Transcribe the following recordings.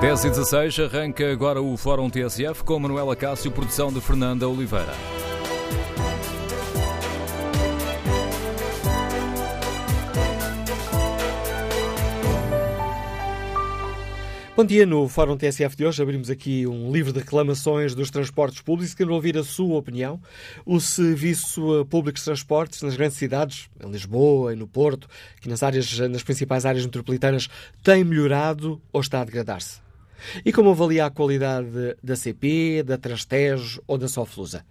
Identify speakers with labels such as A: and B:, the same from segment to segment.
A: 10 e 16 arranca agora o Fórum TSF com Manuela Cássio, produção de Fernanda Oliveira.
B: Bom dia, no Fórum TSF de hoje abrimos aqui um livro de reclamações dos transportes públicos. Quero ouvir a sua opinião. O Serviço Público de Transportes nas grandes cidades, em Lisboa e no Porto, que nas, áreas, nas principais áreas metropolitanas, tem melhorado ou está a degradar-se? E como avalia a qualidade da CP, da Trastejo ou da Soflusa?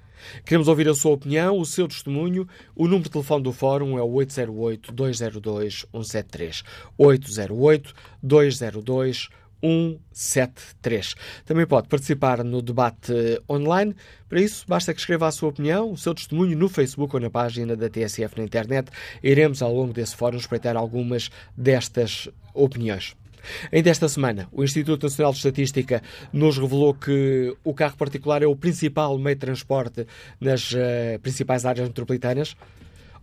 B: Queremos ouvir a sua opinião, o seu testemunho. O número de telefone do Fórum é o 808-202-173. 808-202-173. 173. Também pode participar no debate online. Para isso, basta que escreva a sua opinião, o seu testemunho no Facebook ou na página da TSF na internet. Iremos, ao longo desse fórum, espreitar algumas destas opiniões. Ainda esta semana, o Instituto Nacional de Estatística nos revelou que o carro particular é o principal meio de transporte nas uh, principais áreas metropolitanas.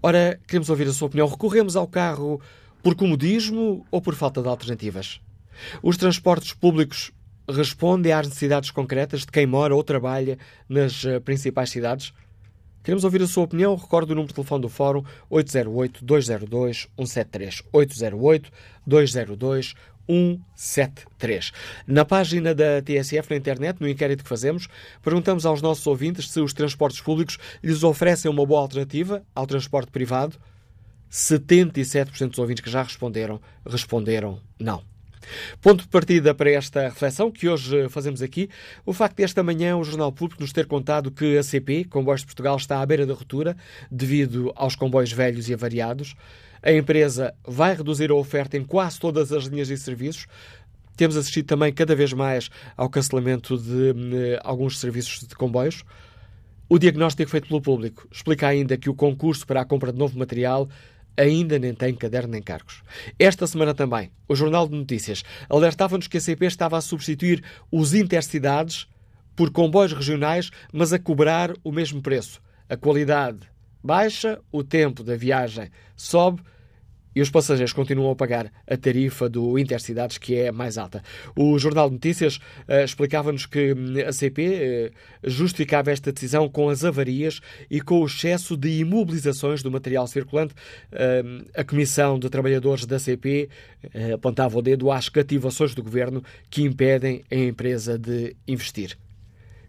B: Ora, queremos ouvir a sua opinião. Recorremos ao carro por comodismo ou por falta de alternativas? Os transportes públicos respondem às necessidades concretas de quem mora ou trabalha nas uh, principais cidades? Queremos ouvir a sua opinião. Recordo o número de telefone do Fórum 808-202-173. 808-202-173. Na página da TSF na internet, no inquérito que fazemos, perguntamos aos nossos ouvintes se os transportes públicos lhes oferecem uma boa alternativa ao transporte privado. 77% dos ouvintes que já responderam, responderam não. Ponto de partida para esta reflexão que hoje fazemos aqui, o facto de esta manhã o Jornal Público nos ter contado que a CP, Comboios de Portugal, está à beira da ruptura devido aos comboios velhos e avariados. A empresa vai reduzir a oferta em quase todas as linhas e serviços. Temos assistido também cada vez mais ao cancelamento de eh, alguns serviços de comboios. O diagnóstico feito pelo público explica ainda que o concurso para a compra de novo material ainda nem tem caderno nem cargos. Esta semana também, o Jornal de Notícias alertava-nos que a CP estava a substituir os intercidades por comboios regionais, mas a cobrar o mesmo preço. A qualidade baixa, o tempo da viagem sobe e os passageiros continuam a pagar a tarifa do Intercidades, que é mais alta. O Jornal de Notícias uh, explicava-nos que hum, a CP uh, justificava esta decisão com as avarias e com o excesso de imobilizações do material circulante. Uh, a Comissão de Trabalhadores da CP apontava o dedo às cativações do governo que impedem a empresa de investir.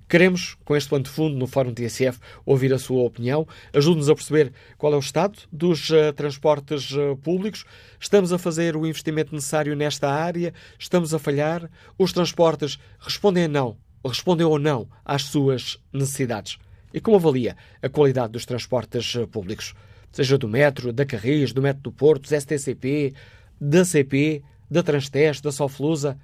B: Queremos, com este plano de fundo no Fórum TSF, ouvir a sua opinião. Ajude-nos a perceber qual é o estado dos uh, transportes uh, públicos. Estamos a fazer o investimento necessário nesta área? Estamos a falhar? Os transportes respondem a não, respondem ou não às suas necessidades? E como avalia a qualidade dos transportes uh, públicos? Seja do metro, da Carris, do metro do Porto, do STCP, da CP, da Transteste, da Soflusa...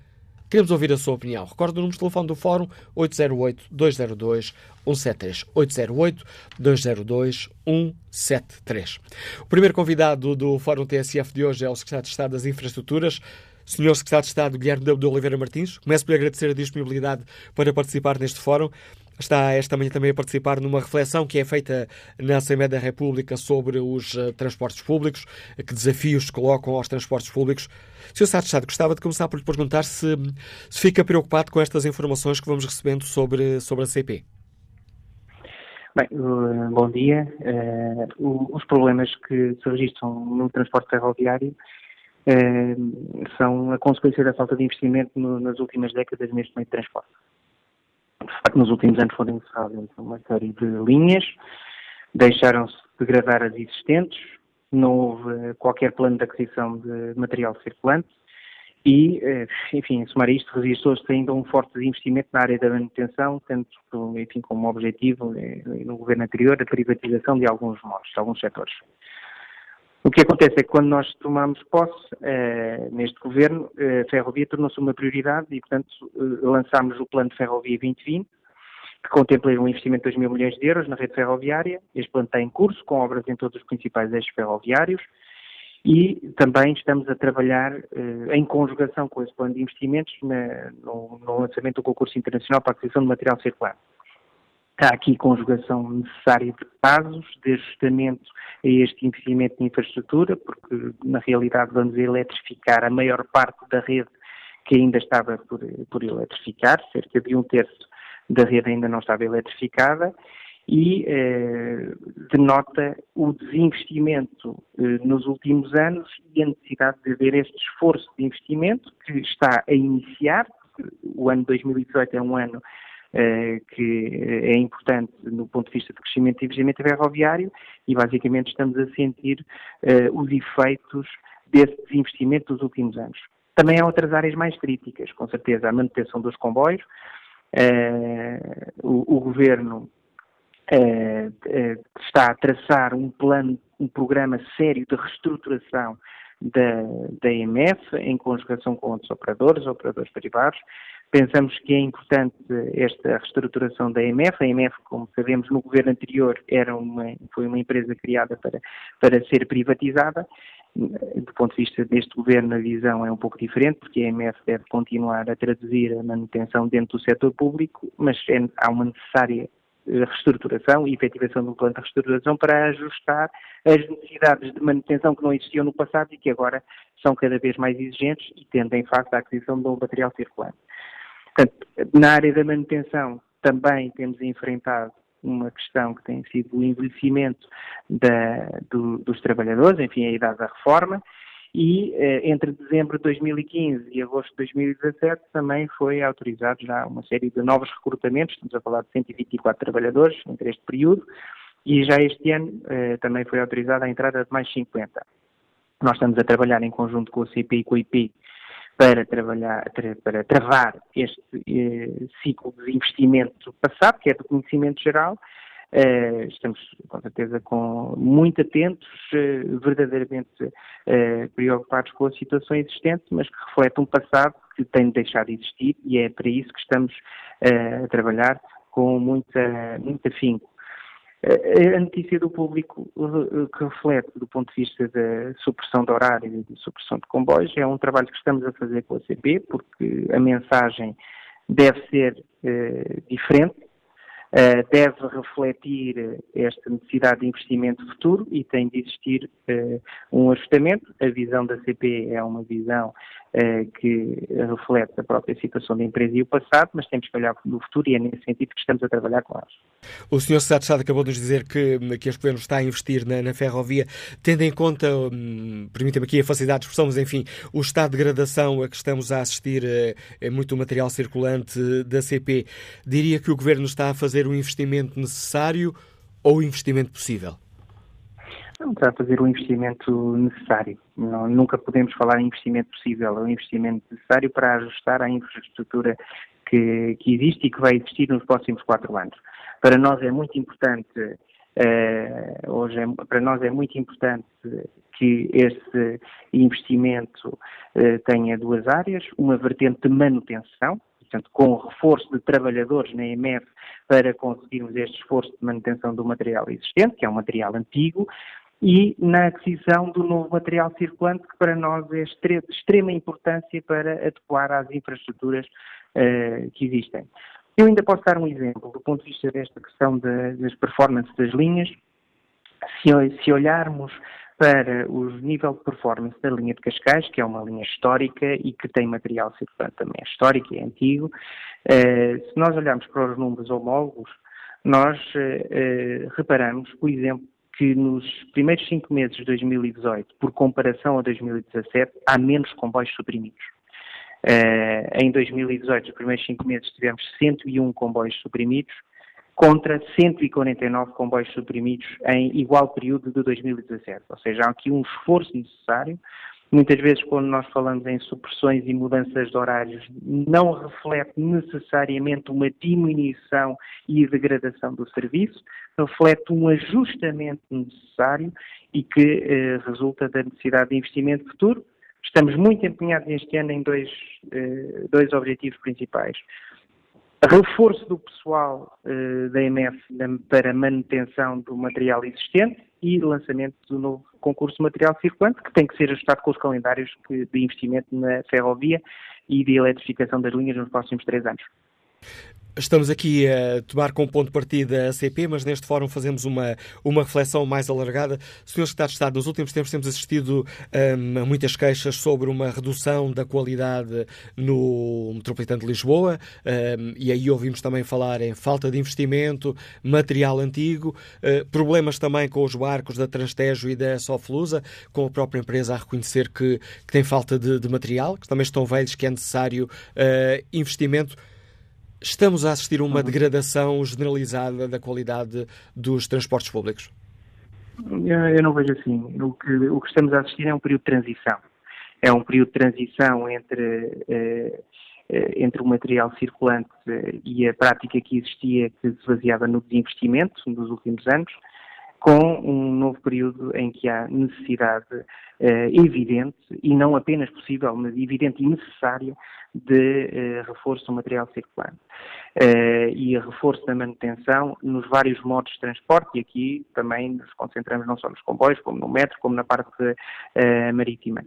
B: Queremos ouvir a sua opinião. Recordo o número de telefone do Fórum 808-202-173. 808-202-173. O primeiro convidado do Fórum TSF de hoje é o Secretário de Estado das Infraestruturas, Senhor Secretário de Estado Guilherme de Oliveira Martins. Começo por agradecer a disponibilidade para participar neste fórum está esta manhã também a participar numa reflexão que é feita na Assembleia da República sobre os uh, transportes públicos, que desafios colocam aos transportes públicos. Sr. De Estado, gostava de começar por lhe perguntar se, se fica preocupado com estas informações que vamos recebendo sobre, sobre a CP.
C: Bem, uh, bom dia. Uh, os problemas que se registram no transporte ferroviário são a consequência da falta de investimento nas últimas décadas neste meio de transporte de facto, nos últimos anos foram encerradas uma série de linhas, deixaram-se degradar as existentes, não houve qualquer plano de aquisição de material circulante e, eh, enfim, somar isto, registrou-se ainda um forte investimento na área da manutenção, tendo, enfim, como objetivo, eh, no governo anterior, a privatização de alguns modos, de alguns setores. O que acontece é que quando nós tomamos posse eh, neste governo, eh, a ferrovia tornou-se uma prioridade e, portanto, eh, lançámos o plano de ferrovia 2020, que contempla um investimento de 2 mil milhões de euros na rede ferroviária. Este plano está em curso, com obras em todos os principais eixos ferroviários. E também estamos a trabalhar em conjugação com esse plano de investimentos na, no, no lançamento do concurso internacional para a aquisição de material circular. Há aqui conjugação necessária de prazos, de ajustamento a este investimento em infraestrutura, porque na realidade vamos eletrificar a maior parte da rede que ainda estava por, por eletrificar, cerca de um terço da rede ainda não estava eletrificada, e eh, denota o desinvestimento eh, nos últimos anos e a necessidade de haver este esforço de investimento que está a iniciar. O ano 2018 é um ano que é importante no ponto de vista de crescimento e investimento ferroviário e basicamente estamos a sentir eh, os efeitos desse desinvestimento dos últimos anos. Também há outras áreas mais críticas, com certeza, a manutenção dos comboios. Uh, o, o, governo está a traçar um plano, um programa sério de reestruturação da, da EMF, em conjugação com outros operadores, operadores privados. Pensamos que é importante esta reestruturação da EMF. A EMF, como sabemos, no governo anterior era uma, foi uma empresa criada para, para ser privatizada do ponto de vista deste governo, a visão é um pouco diferente, porque a EMF deve continuar a traduzir a manutenção dentro do setor público, mas é, há uma necessária reestruturação e efetivação do plano de reestruturação para ajustar as necessidades de manutenção que não existiam no passado e que agora são cada vez mais exigentes e tendem face à aquisição de novo material circulante. Portanto, na área da manutenção também temos enfrentado uma questão que tem sido o envelhecimento da, do, dos trabalhadores, enfim, a idade da reforma, e eh, entre dezembro de 2015 e agosto de 2017 também foi autorizado já uma série de novos recrutamentos, estamos a falar de 124 trabalhadores entre este período, e já este ano eh, também foi autorizada a entrada de mais 50. Nós estamos a trabalhar em conjunto com o CP e com o IP para trabalhar, para travar este eh, ciclo de investimento passado, que é do conhecimento geral. Eh, estamos, com certeza, com, muito atentos, eh, verdadeiramente eh, preocupados com a situação existente, mas que reflete um passado que tem de deixar de existir e é para isso que estamos a trabalhar com muita, muito afinco. A notícia do público que reflete, do ponto de vista da supressão de horário e de supressão de comboios, é um trabalho que estamos a fazer com a CP, porque a mensagem deve ser uh, diferente, uh, deve refletir esta necessidade de investimento futuro e tem de existir uh, um ajustamento. A visão da CP é uma visão eh, que reflete a própria situação da empresa e o passado, mas temos que olhar no futuro e é nesse sentido que estamos a trabalhar com elas.
B: O Sr. De Estado acabou de nos dizer que, que este Governo está a investir na, na ferrovia, tendo em conta, hum, permita-me aqui a facilidade de expressão, mas enfim, o estado de degradação a que estamos a assistir é muito material circulante da CP, diria que o Governo está a fazer o investimento necessário ou o investimento possível?
C: Não está a fazer o investimento necessário. Não, nunca podemos falar em investimento possível, é investimento necessário para ajustar a infraestrutura que, que existe e que vai existir nos próximos quatro anos. Para nós é muito importante, uh, hoje é, para nós é muito importante que esse investimento uh, tenha duas áreas, uma vertente de manutenção, portanto, com o reforço de trabalhadores na EMF para conseguirmos este esforço de manutenção do material existente, que é um material antigo, e na aquisição do novo material circulante, que para nós é de extrema importância para adequar às infraestruturas uh, que existem. Eu ainda posso dar um exemplo, do ponto de vista desta questão das performances das linhas. Se, se olharmos para o nível de performance da linha de Cascais, que é uma linha histórica e que tem material circulante também. É histórico e é antigo, uh, se nós olharmos para os números homólogos, nós uh, reparamos, por exemplo, que nos primeiros cinco meses de 2018, por comparação a 2017, há menos comboios suprimidos. Em 2018, os primeiros cinco meses, tivemos 101 comboios suprimidos, contra 149 comboios suprimidos em igual período de 2017. Ou seja, há aqui um esforço necessário Muitas vezes, quando nós falamos em supressões e mudanças de horários, não reflete necessariamente uma diminuição e degradação do serviço, reflete um ajustamento necessário e que eh, resulta da necessidade de investimento futuro. Estamos muito empenhados este ano em dois, eh, dois objetivos principais reforço do pessoal uh, da EMF para manutenção do material existente e lançamento do novo concurso de material circulante, que tem que ser ajustado com os calendários de investimento na ferrovia e de eletrificação das linhas nos próximos três anos.
B: Estamos aqui a tomar como ponto de partida a CP, mas neste fórum fazemos uma, uma reflexão mais alargada. Senhor Secretário de Estado, nos últimos tempos temos assistido um, a muitas queixas sobre uma redução da qualidade no Metropolitano de Lisboa um, e aí ouvimos também falar em falta de investimento, material antigo, uh, problemas também com os barcos da Transtejo e da Soflusa, com a própria empresa a reconhecer que, que tem falta de, de, material, que também estão velhos, que é necessário investimento. Estamos a assistir a uma uhum. degradação generalizada da qualidade dos transportes públicos?
C: Eu não vejo assim. O que, o que estamos a assistir é um período de transição. É um período de transição entre, eh, eh, entre o material circulante e a prática que existia, que se baseava no desinvestimento nos últimos anos, com um novo período em que há necessidade eh, evidente, e não apenas possível, mas evidente e necessária, de uh, reforço do material circulante uh, e reforço da manutenção nos vários modos de transporte e aqui também nos concentramos não só nos comboios, como no metro, como na parte marítima.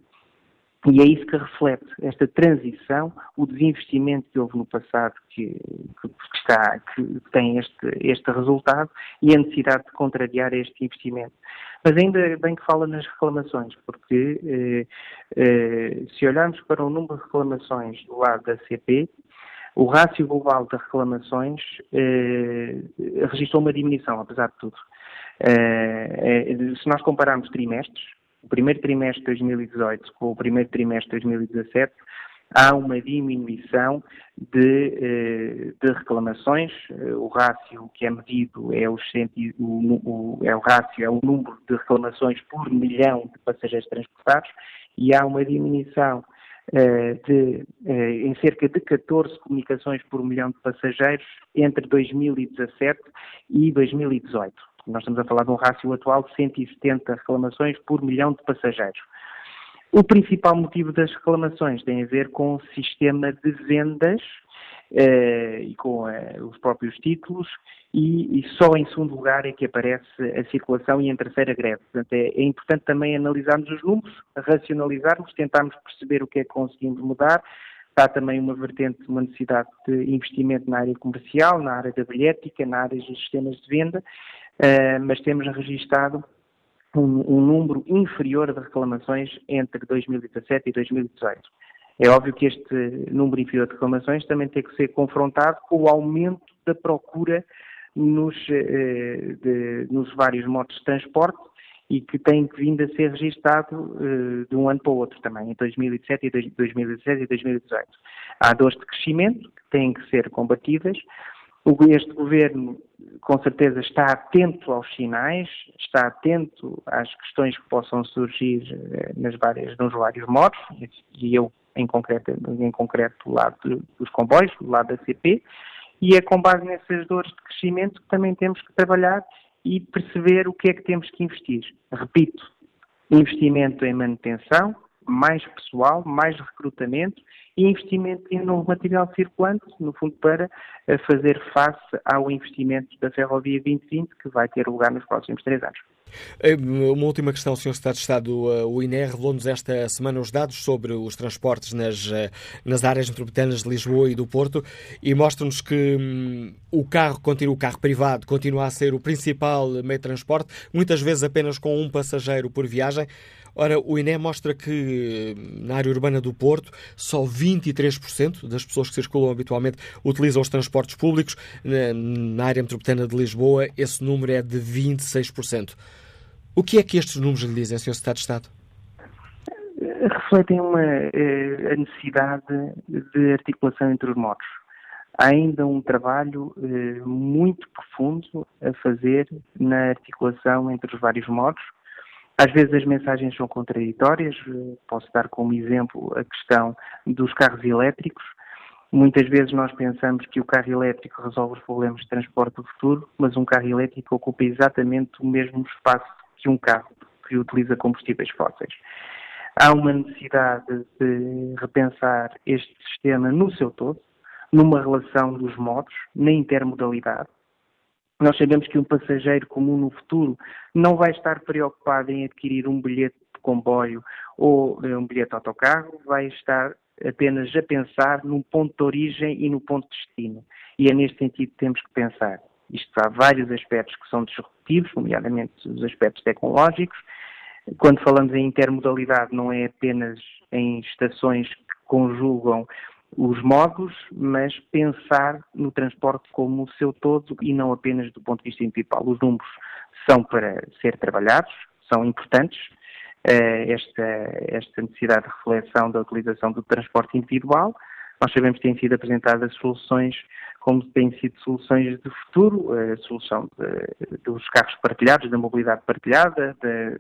C: E é isso que reflete esta transição, o desinvestimento que houve no passado, que, que, está, que tem este, este resultado, e a necessidade de contrariar este investimento. Mas ainda bem que fala nas reclamações, porque eh, eh, se olharmos para o número de reclamações do lado da CP, o rácio global de reclamações eh, registrou uma diminuição, apesar de tudo. Eh, eh, se nós compararmos trimestres, o primeiro trimestre de 2018 com o primeiro trimestre de 2017, há uma diminuição de, eh, de reclamações. Eh, o rácio que é medido é o, o, é o rácio, é o número de reclamações por milhão de passageiros transportados e há uma diminuição eh, de, em cerca de 14 comunicações por milhão de passageiros entre 2017 e 2018. Nós estamos a falar de um rácio atual de 170 reclamações por milhão de passageiros. O principal motivo das reclamações tem a ver com o sistema de vendas eh, e com eh, os próprios títulos e, e, só em segundo lugar é que aparece a circulação e em terceira greve. Portanto, é, é, importante também analisarmos os números, racionalizarmos, tentarmos perceber o que é que conseguimos mudar. Há também uma vertente, uma necessidade de investimento na área comercial, na área da bilhética, na área dos sistemas de venda, mas temos registado um, um número inferior de reclamações entre 2017 e 2018. É óbvio que este número inferior de reclamações também tem que ser confrontado com o aumento da procura nos, eh, de, nos vários modos de transporte e que tem vindo a ser registado eh, de um ano para o outro também, em 2017 e 2017 e 2018. Há dores de crescimento que têm que ser combatidas, este governo, com certeza, está atento aos sinais, está atento às questões que possam surgir eh, nas várias, nos vários modos, e eu, em concreto, em concreto do lado dos comboios, do lado da CP, e é com base nessas dores de crescimento que também temos que trabalhar e perceber o que é que temos que investir. Repito, investimento em manutenção, mais pessoal, mais recrutamento e investimento em novo material circulante, no fundo para eh, fazer face ao investimento da Ferrovia 2020, que vai ter lugar nos próximos três anos.
B: Eh, uma última questão, Sr. Secretário de Estado. Eh, o INE revelou-nos esta semana os dados sobre os transportes nas, nas áreas metropolitanas de Lisboa e do Porto e mostra-nos que hum, o carro continua, o carro privado continua a ser o principal meio de transporte, muitas vezes apenas com um passageiro por viagem. Ora, o INE mostra que na área urbana do Porto só 23% das pessoas que circulam habitualmente utilizam os transportes públicos. Na área metropolitana de Lisboa, esse número é de 26%. O que é que estes números lhe dizem, Sr. Secretário de Estado?
C: Refletem uma, eh, a necessidade de articulação entre os modos. Há ainda um trabalho eh, muito profundo a fazer na articulação entre os vários modos às vezes as mensagens são contraditórias, posso dar como exemplo a questão dos carros elétricos. Muitas vezes nós pensamos que o carro elétrico resolve os problemas de transporte do futuro, mas um carro elétrico ocupa exatamente o mesmo espaço que um carro que utiliza combustíveis fósseis. Há uma necessidade de repensar este sistema no seu todo, numa relação dos modos, na intermodalidade, nós sabemos que um passageiro comum no futuro não vai estar preocupado em adquirir um bilhete de comboio ou eh, um bilhete de autocarro, vai estar apenas a pensar num ponto de origem e no ponto de destino. E é neste sentido que temos que pensar. Isto há vários aspectos que são disruptivos, nomeadamente os aspectos tecnológicos. Quando falamos em intermodalidade, não é apenas em estações que conjugam os modos, mas pensar no transporte como o seu todo e não apenas do ponto de vista individual. Os números são para ser trabalhados, são importantes, eh, esta, esta necessidade de reflexão da utilização do transporte individual. Nós sabemos que têm sido apresentadas soluções como têm sido soluções de futuro, a solução de, dos carros partilhados, da mobilidade partilhada, da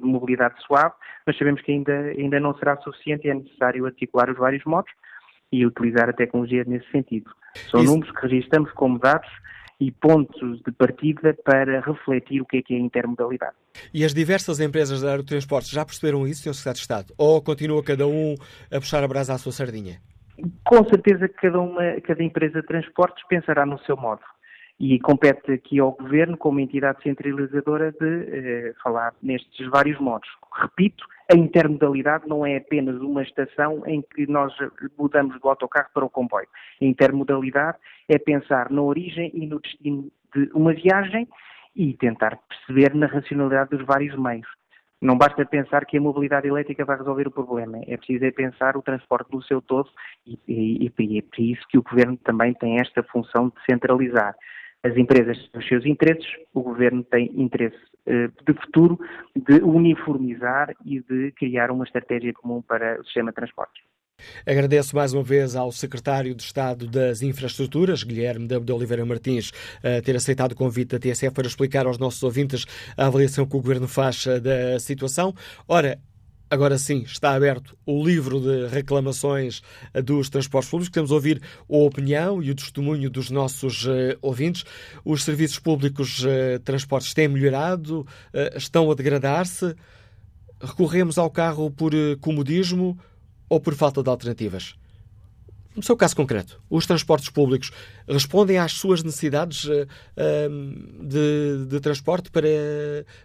C: mobilidade suave, mas sabemos que ainda, ainda não será suficiente e é necessário articular os vários modos e utilizar a tecnologia nesse sentido. São Isso. números que registramos como dados e pontos de partida para refletir o que é que é a intermodalidade.
B: E as diversas empresas de aerotransportes já perceberam isso, Sr. Secretário de Estado? Ou continua cada um a puxar a brasa à sua sardinha?
C: Com certeza que cada, uma, cada empresa de transportes pensará no seu modo. E compete aqui ao Governo, como entidade centralizadora, de eh, falar nestes vários modos. Repito, a intermodalidade não é apenas uma estação em que nós mudamos do autocarro para o comboio. A intermodalidade é pensar na origem e no destino de uma viagem e tentar perceber na racionalidade dos vários meios. Não basta pensar que a mobilidade elétrica vai resolver o problema, é preciso é pensar o transporte no seu todo e, e, e é por isso que o Governo também tem esta função de centralizar. As empresas têm os seus interesses, o Governo tem interesse eh, de futuro de uniformizar e de criar uma estratégia comum para o sistema de transportes.
B: Agradeço mais uma vez ao Secretário de Estado das Infraestruturas, Guilherme de Oliveira Martins, ter aceitado o convite da TSF para explicar aos nossos ouvintes a avaliação que o Governo faz eh, da situação. Ora, Agora sim, está aberto o livro de reclamações eh, dos transportes públicos. Queremos ouvir a opinião e o testemunho dos nossos uh, ouvintes. Os serviços públicos de uh, transportes têm melhorado? Uh, estão a degradar-se? Recorremos ao carro por comodismo? ou por falta de alternativas? No seu caso concreto, os transportes públicos respondem às suas necessidades de, de, transporte para,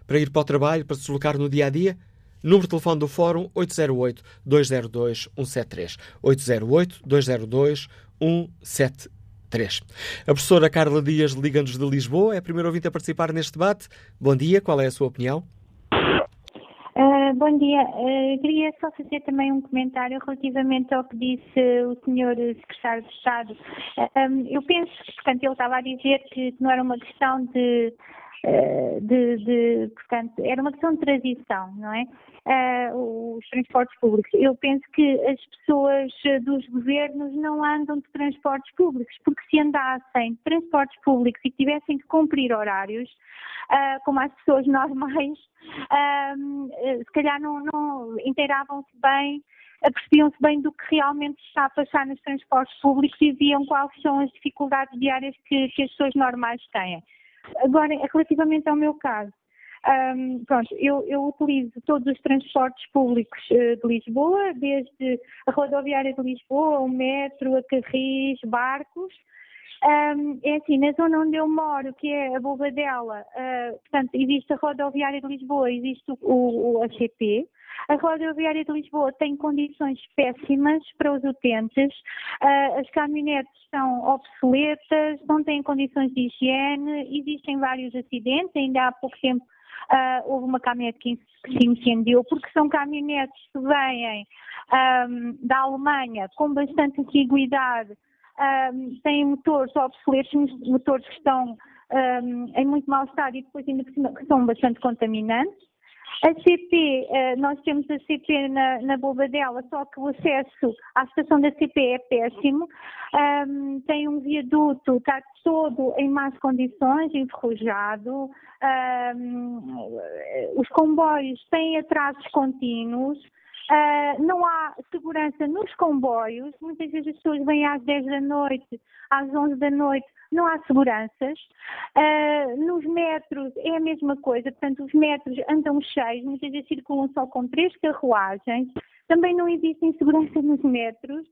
B: para ir para o trabalho, para se deslocar no dia a dia? Número de telefone do Fórum 808-202-173. 808-202-173. A professora Carla Dias liga-nos de Lisboa, é a primeira ouvinte a participar neste debate. Bom dia, qual é a sua opinião?
D: Uh, bom dia. Uh, queria só fazer também um comentário relativamente ao que disse o senhor secretário de Estado. Uh, um, eu penso que, portanto, ele estava a dizer que não era uma questão de de, de, portanto, era uma questão de transição, não é? Os transportes públicos. Eu penso que as pessoas dos governos não andam de transportes públicos, porque se andassem de transportes públicos e tivessem que cumprir horários, uh, como as pessoas normais, uh, se calhar não, não inteiravam-se bem apercebiam-se bem do que realmente está a passar nos transportes públicos e viam quais são as dificuldades diárias que, que as pessoas normais têm. Agora, relativamente ao meu caso, um, pronto, eu, eu, utilizo todos os transportes públicos uh, de Lisboa, desde a rodoviária de Lisboa, o metro, a carris, barcos. Um, é assim, na zona onde eu moro, que é a Bobadela, uh, portanto, existe a rodoviária de Lisboa, existe o, o, ACP, a rodoviária de Lisboa tem condições péssimas para os utentes, uh, as caminhonetes são obsoletas, não têm condições de higiene, existem vários acidentes, ainda há pouco tempo Uh, houve uma caminhonete que, se incendiou, porque são caminhonetes que vêm um, da Alemanha com bastante antiguidade, um, têm motores obsoletos, motores que estão um, em muito mau estado e depois ainda por cima que são bastante contaminantes. A CP, eh, nós temos a CP na, na Bobadela, só que o acesso à estação da CP é péssimo. Um, tem um viaduto, está todo em más condições, enferrujado. Um, os comboios têm atrasos contínuos. Uh, não há segurança nos comboios. Muitas vezes as pessoas vêm às 10 da noite, às 11 da noite, não há seguranças. Uh, nos metros é a mesma coisa, portanto, os metros andam cheios, muitas vezes circulam só com três carruagens. Também não existem segurança nos metros.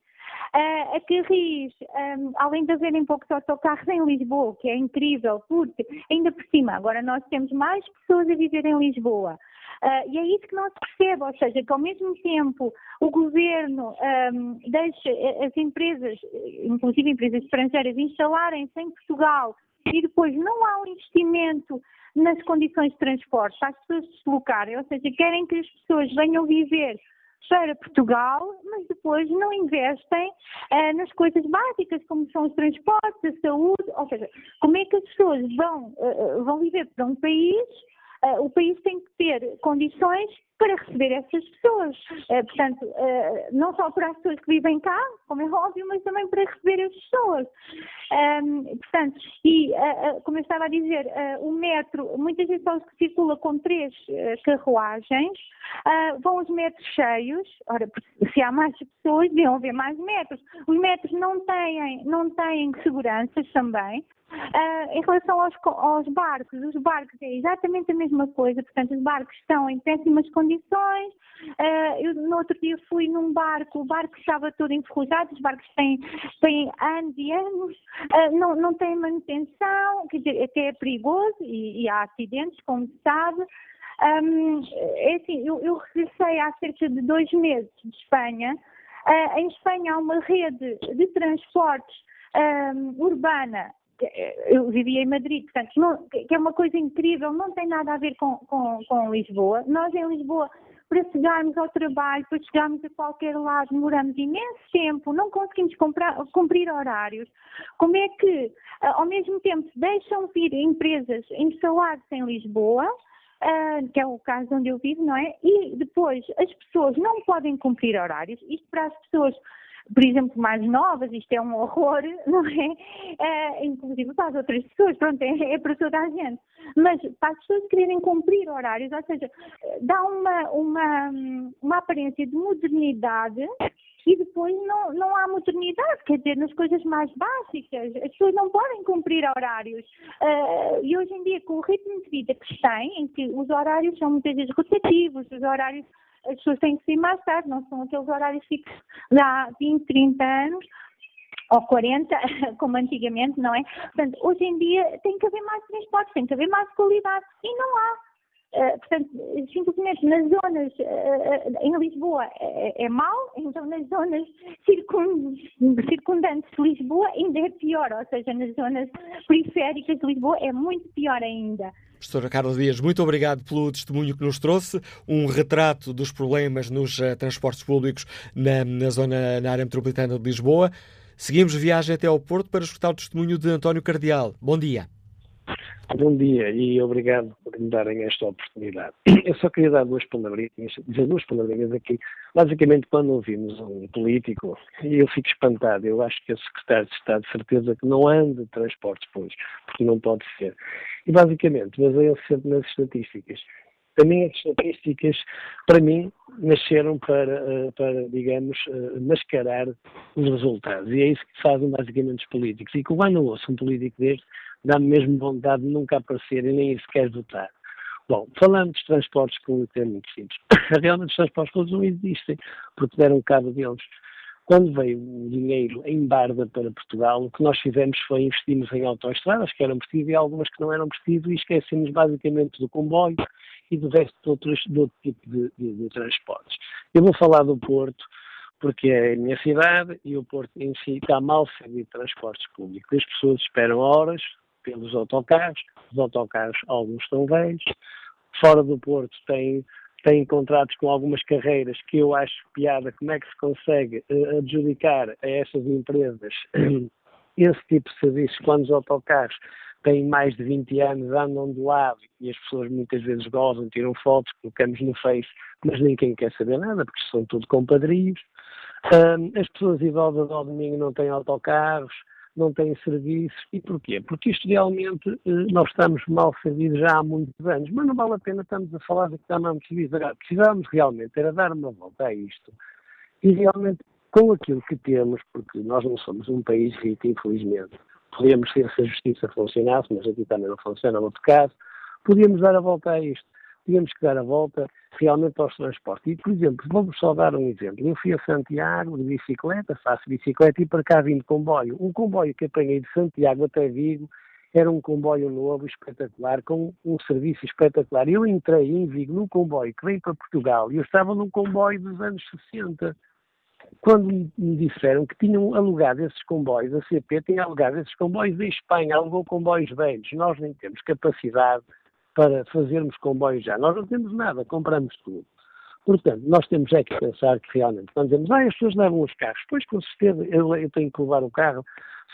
D: Uh, a Carris, um, além de haverem poucos autocarros em Lisboa, que é incrível, porque ainda por cima, agora nós temos mais pessoas a viver em Lisboa. Uh, e é isso que não se percebe, ou seja, que ao mesmo tempo o governo um, deixa as empresas, inclusive empresas estrangeiras, instalarem-se em Portugal e depois não há um investimento nas condições de transporte para as pessoas se deslocarem, ou seja, querem que as pessoas venham viver para Portugal, mas depois não investem uh, nas coisas básicas, como são os transportes, a saúde, ou seja, como é que as pessoas vão, uh, vão viver para um país Uh, o país tem que ter condições para receber essas pessoas. Uh, portanto, uh, não só para as pessoas que vivem cá, como é óbvio, mas também para receber as pessoas. Portanto, e como eu estava a dizer, o metro, muitas vezes só se circula com três carruagens, vão os metros cheios, ora, se há mais pessoas, deviam haver mais metros. Os metros não têm, não têm seguranças também, Uh, em relação aos, aos, barcos, os barcos é exatamente a mesma coisa, portanto, os barcos estão em péssimas condições. Uh, eu no outro dia fui num barco, o barco estava todo enferrujado, os barcos têm, têm anos e anos, uh, não, não têm manutenção, quer dizer, até é perigoso e, e há acidentes, como se sabe. Um, é assim, eu, eu regressei há cerca de dois meses de Espanha. em Espanha há uma rede de transportes um, urbana eu vivia em Madrid, portanto, não, que é uma coisa incrível, não tem nada a ver com, com, com Lisboa. Nós em Lisboa, para chegarmos ao trabalho, para chegarmos a qualquer lado, demoramos imenso tempo, não conseguimos comprar, cumprir horários. Como é que, eh, ao mesmo tempo, deixam vir empresas instalar-se em Lisboa, Uh, que é o caso onde eu vivo, não é? E depois as pessoas não podem cumprir horários. Isto para as pessoas por exemplo, mais novas, isto é um horror, não é? é inclusive para as outras pessoas, pronto, é, é, para toda a gente. Mas para as pessoas quererem cumprir horários, ou seja, dá uma, uma, uma aparência de modernidade e depois não, não há modernidade, quer dizer, nas coisas mais básicas. As pessoas não podem cumprir horários. Uh, e hoje em dia, com o ritmo de vida que se tem, em que os horários são muitas vezes rotativos, os horários as pessoas têm que sair mais tarde, não são aqueles horários fixos de há 20, 30 anos ou 40, como antigamente, não é? Portanto, hoje em dia tem que haver mais transportes, tem que haver mais qualidade e não há. Uh, portanto, simplesmente nas zonas uh, em Lisboa é, é mau, então nas zonas circundantes de Lisboa ainda é pior, ou seja, nas zonas periféricas de Lisboa é muito pior ainda.
B: Professora Carla Dias, muito obrigado pelo testemunho que nos trouxe, um retrato dos problemas nos transportes públicos na, na, zona, na área metropolitana de Lisboa. Seguimos viagem até ao Porto para escutar o testemunho de António Cardial. Bom dia.
E: Bom dia e obrigado por me darem esta oportunidade. Eu só queria dar duas palavrinhas, dizer duas palavrinhas aqui. Basicamente, quando ouvimos um político, eu fico espantado, eu acho que o secretário de Estado, de certeza que não anda de transportes públicos, porque não pode ser. E basicamente, baseia-se sempre nas estatísticas. Também as estatísticas, para mim, nasceram para, eh, para, digamos, eh, mascarar os resultados. E é isso que fazem basicamente os políticos. E quando eu ouço um político deste, dá-me mesmo vontade de nunca aparecer e nem sequer votar. Bom, falando dos transportes públicos é muito simples. Realmente os transportes públicos não existem, porque deram cabo deles. Quando veio o dinheiro em barda para Portugal, o que nós fizemos foi investirmos em autoestradas que eram preciso e algumas que não eram preciso e esquecemos basicamente do comboio e do resto de, outros, de outro tipo de, de, de transportes. Eu vou falar do Porto, porque é a minha cidade e o Porto em si está mal servido de transportes públicos. As pessoas esperam horas, pelos autocarros, os autocarros alguns estão velhos, fora do Porto tem, tem contratos com algumas carreiras que eu acho piada como é que se consegue uh, adjudicar a essas empresas esse tipo de serviços quando os autocarros têm mais de 20 anos, andam do lado e as pessoas muitas vezes gozam, tiram fotos, colocamos no Face, mas ninguém quer saber nada, porque são tudo compadrios. Um, as pessoas idosas ao domingo não têm autocarros, não têm serviços. E porquê? Porque isto realmente eh, nós estamos mal servidos já há muitos anos, mas não vale a pena estamos a falar de que estamos servidos. Agora, precisávamos realmente era dar uma volta a isto e realmente com aquilo que temos, porque nós não somos um país rico, infelizmente. Podíamos ser se a justiça funcionasse, mas aqui também não funciona, no outro caso. Podíamos dar a volta a isto. Tínhamos que dar a volta realmente aos transportes. E, por exemplo, vamos só dar um exemplo. Eu fui a Santiago de bicicleta, faço bicicleta e para cá vim de comboio. Um comboio que apanhei de Santiago até Vigo era um comboio novo, espetacular, com um serviço espetacular. Eu entrei em Vigo num comboio que veio para Portugal e eu estava num comboio dos anos 60. Quando me disseram que tinham alugado esses comboios, a CP tinha alugado esses comboios em Espanha, alugou comboios velhos. Nós nem temos capacidade para fazermos comboios já. Nós não temos nada, compramos tudo. Portanto, nós temos é que pensar que realmente, quando dizemos, ah, as pessoas levam os carros, pois com certeza eu, eu tenho que levar o carro,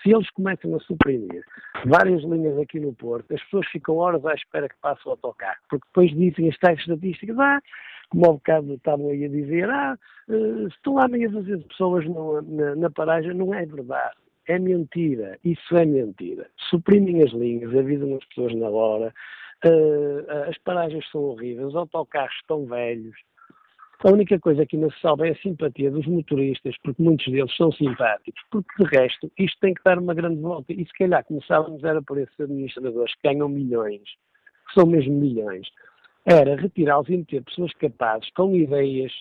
E: se eles começam a suprimir várias linhas aqui no Porto, as pessoas ficam horas à espera que passe o autocarro, porque depois dizem as tais estatísticas, ah, como ao bocado estavam aí a dizer, ah, uh, estão lá meia dúzia de pessoas no, na, na paragem, não é verdade. É mentira, isso é mentira. Suprimem as linhas, avisam as pessoas na hora, as paragens são horríveis, os autocarros estão velhos, a única coisa que ainda se salva é a simpatia dos motoristas, porque muitos deles são simpáticos, porque de resto isto tem que dar uma grande volta. E se calhar começávamos era por esses administradores que ganham milhões, que são mesmo milhões, era retirá-los e meter pessoas capazes, com ideias,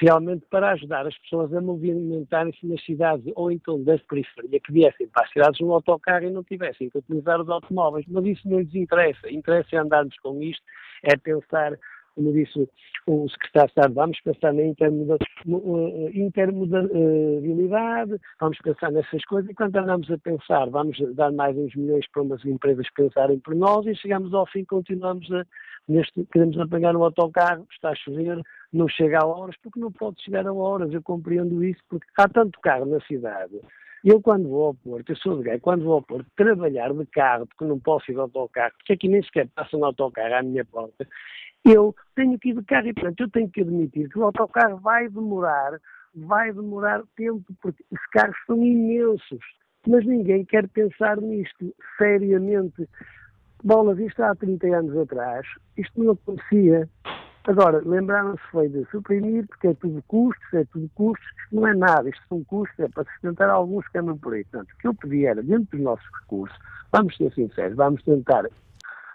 E: realmente para ajudar as pessoas a movimentarem-se nas cidades ou então das periferias, que viessem para as cidades no autocarro e não tivessem que utilizar os automóveis. Mas isso não lhes interessa. Interessa é andarmos com isto, é pensar como disse o secretário de Estado, vamos pensar na intermodalidade, vamos pensar nessas coisas, e andamos a pensar, vamos dar mais uns milhões para umas empresas pensarem por nós, e chegamos ao fim, continuamos a, neste, queremos apanhar um autocarro, está a chover, não chega a horas, porque não pode chegar a horas, eu compreendo isso, porque há tanto carro na cidade, eu, quando vou ao Porto, eu sou de gay, quando vou ao Porto trabalhar de carro, porque não posso ir de autocarro, porque aqui nem sequer passa um autocarro à minha porta, eu tenho que ir de carro e, portanto, eu tenho que admitir que o autocarro vai demorar, vai demorar tempo, porque os carros são imensos. Mas ninguém quer pensar nisto seriamente. Bola vista há 30 anos atrás, isto não acontecia. Agora, lembraram-se foi de suprimir, porque é tudo custos, é tudo custos, isto não é nada, isto são custos, é para sustentar alguns que andam por aí. Portanto, o que eu pedi era, dentro dos nossos recursos, vamos ser sinceros, vamos tentar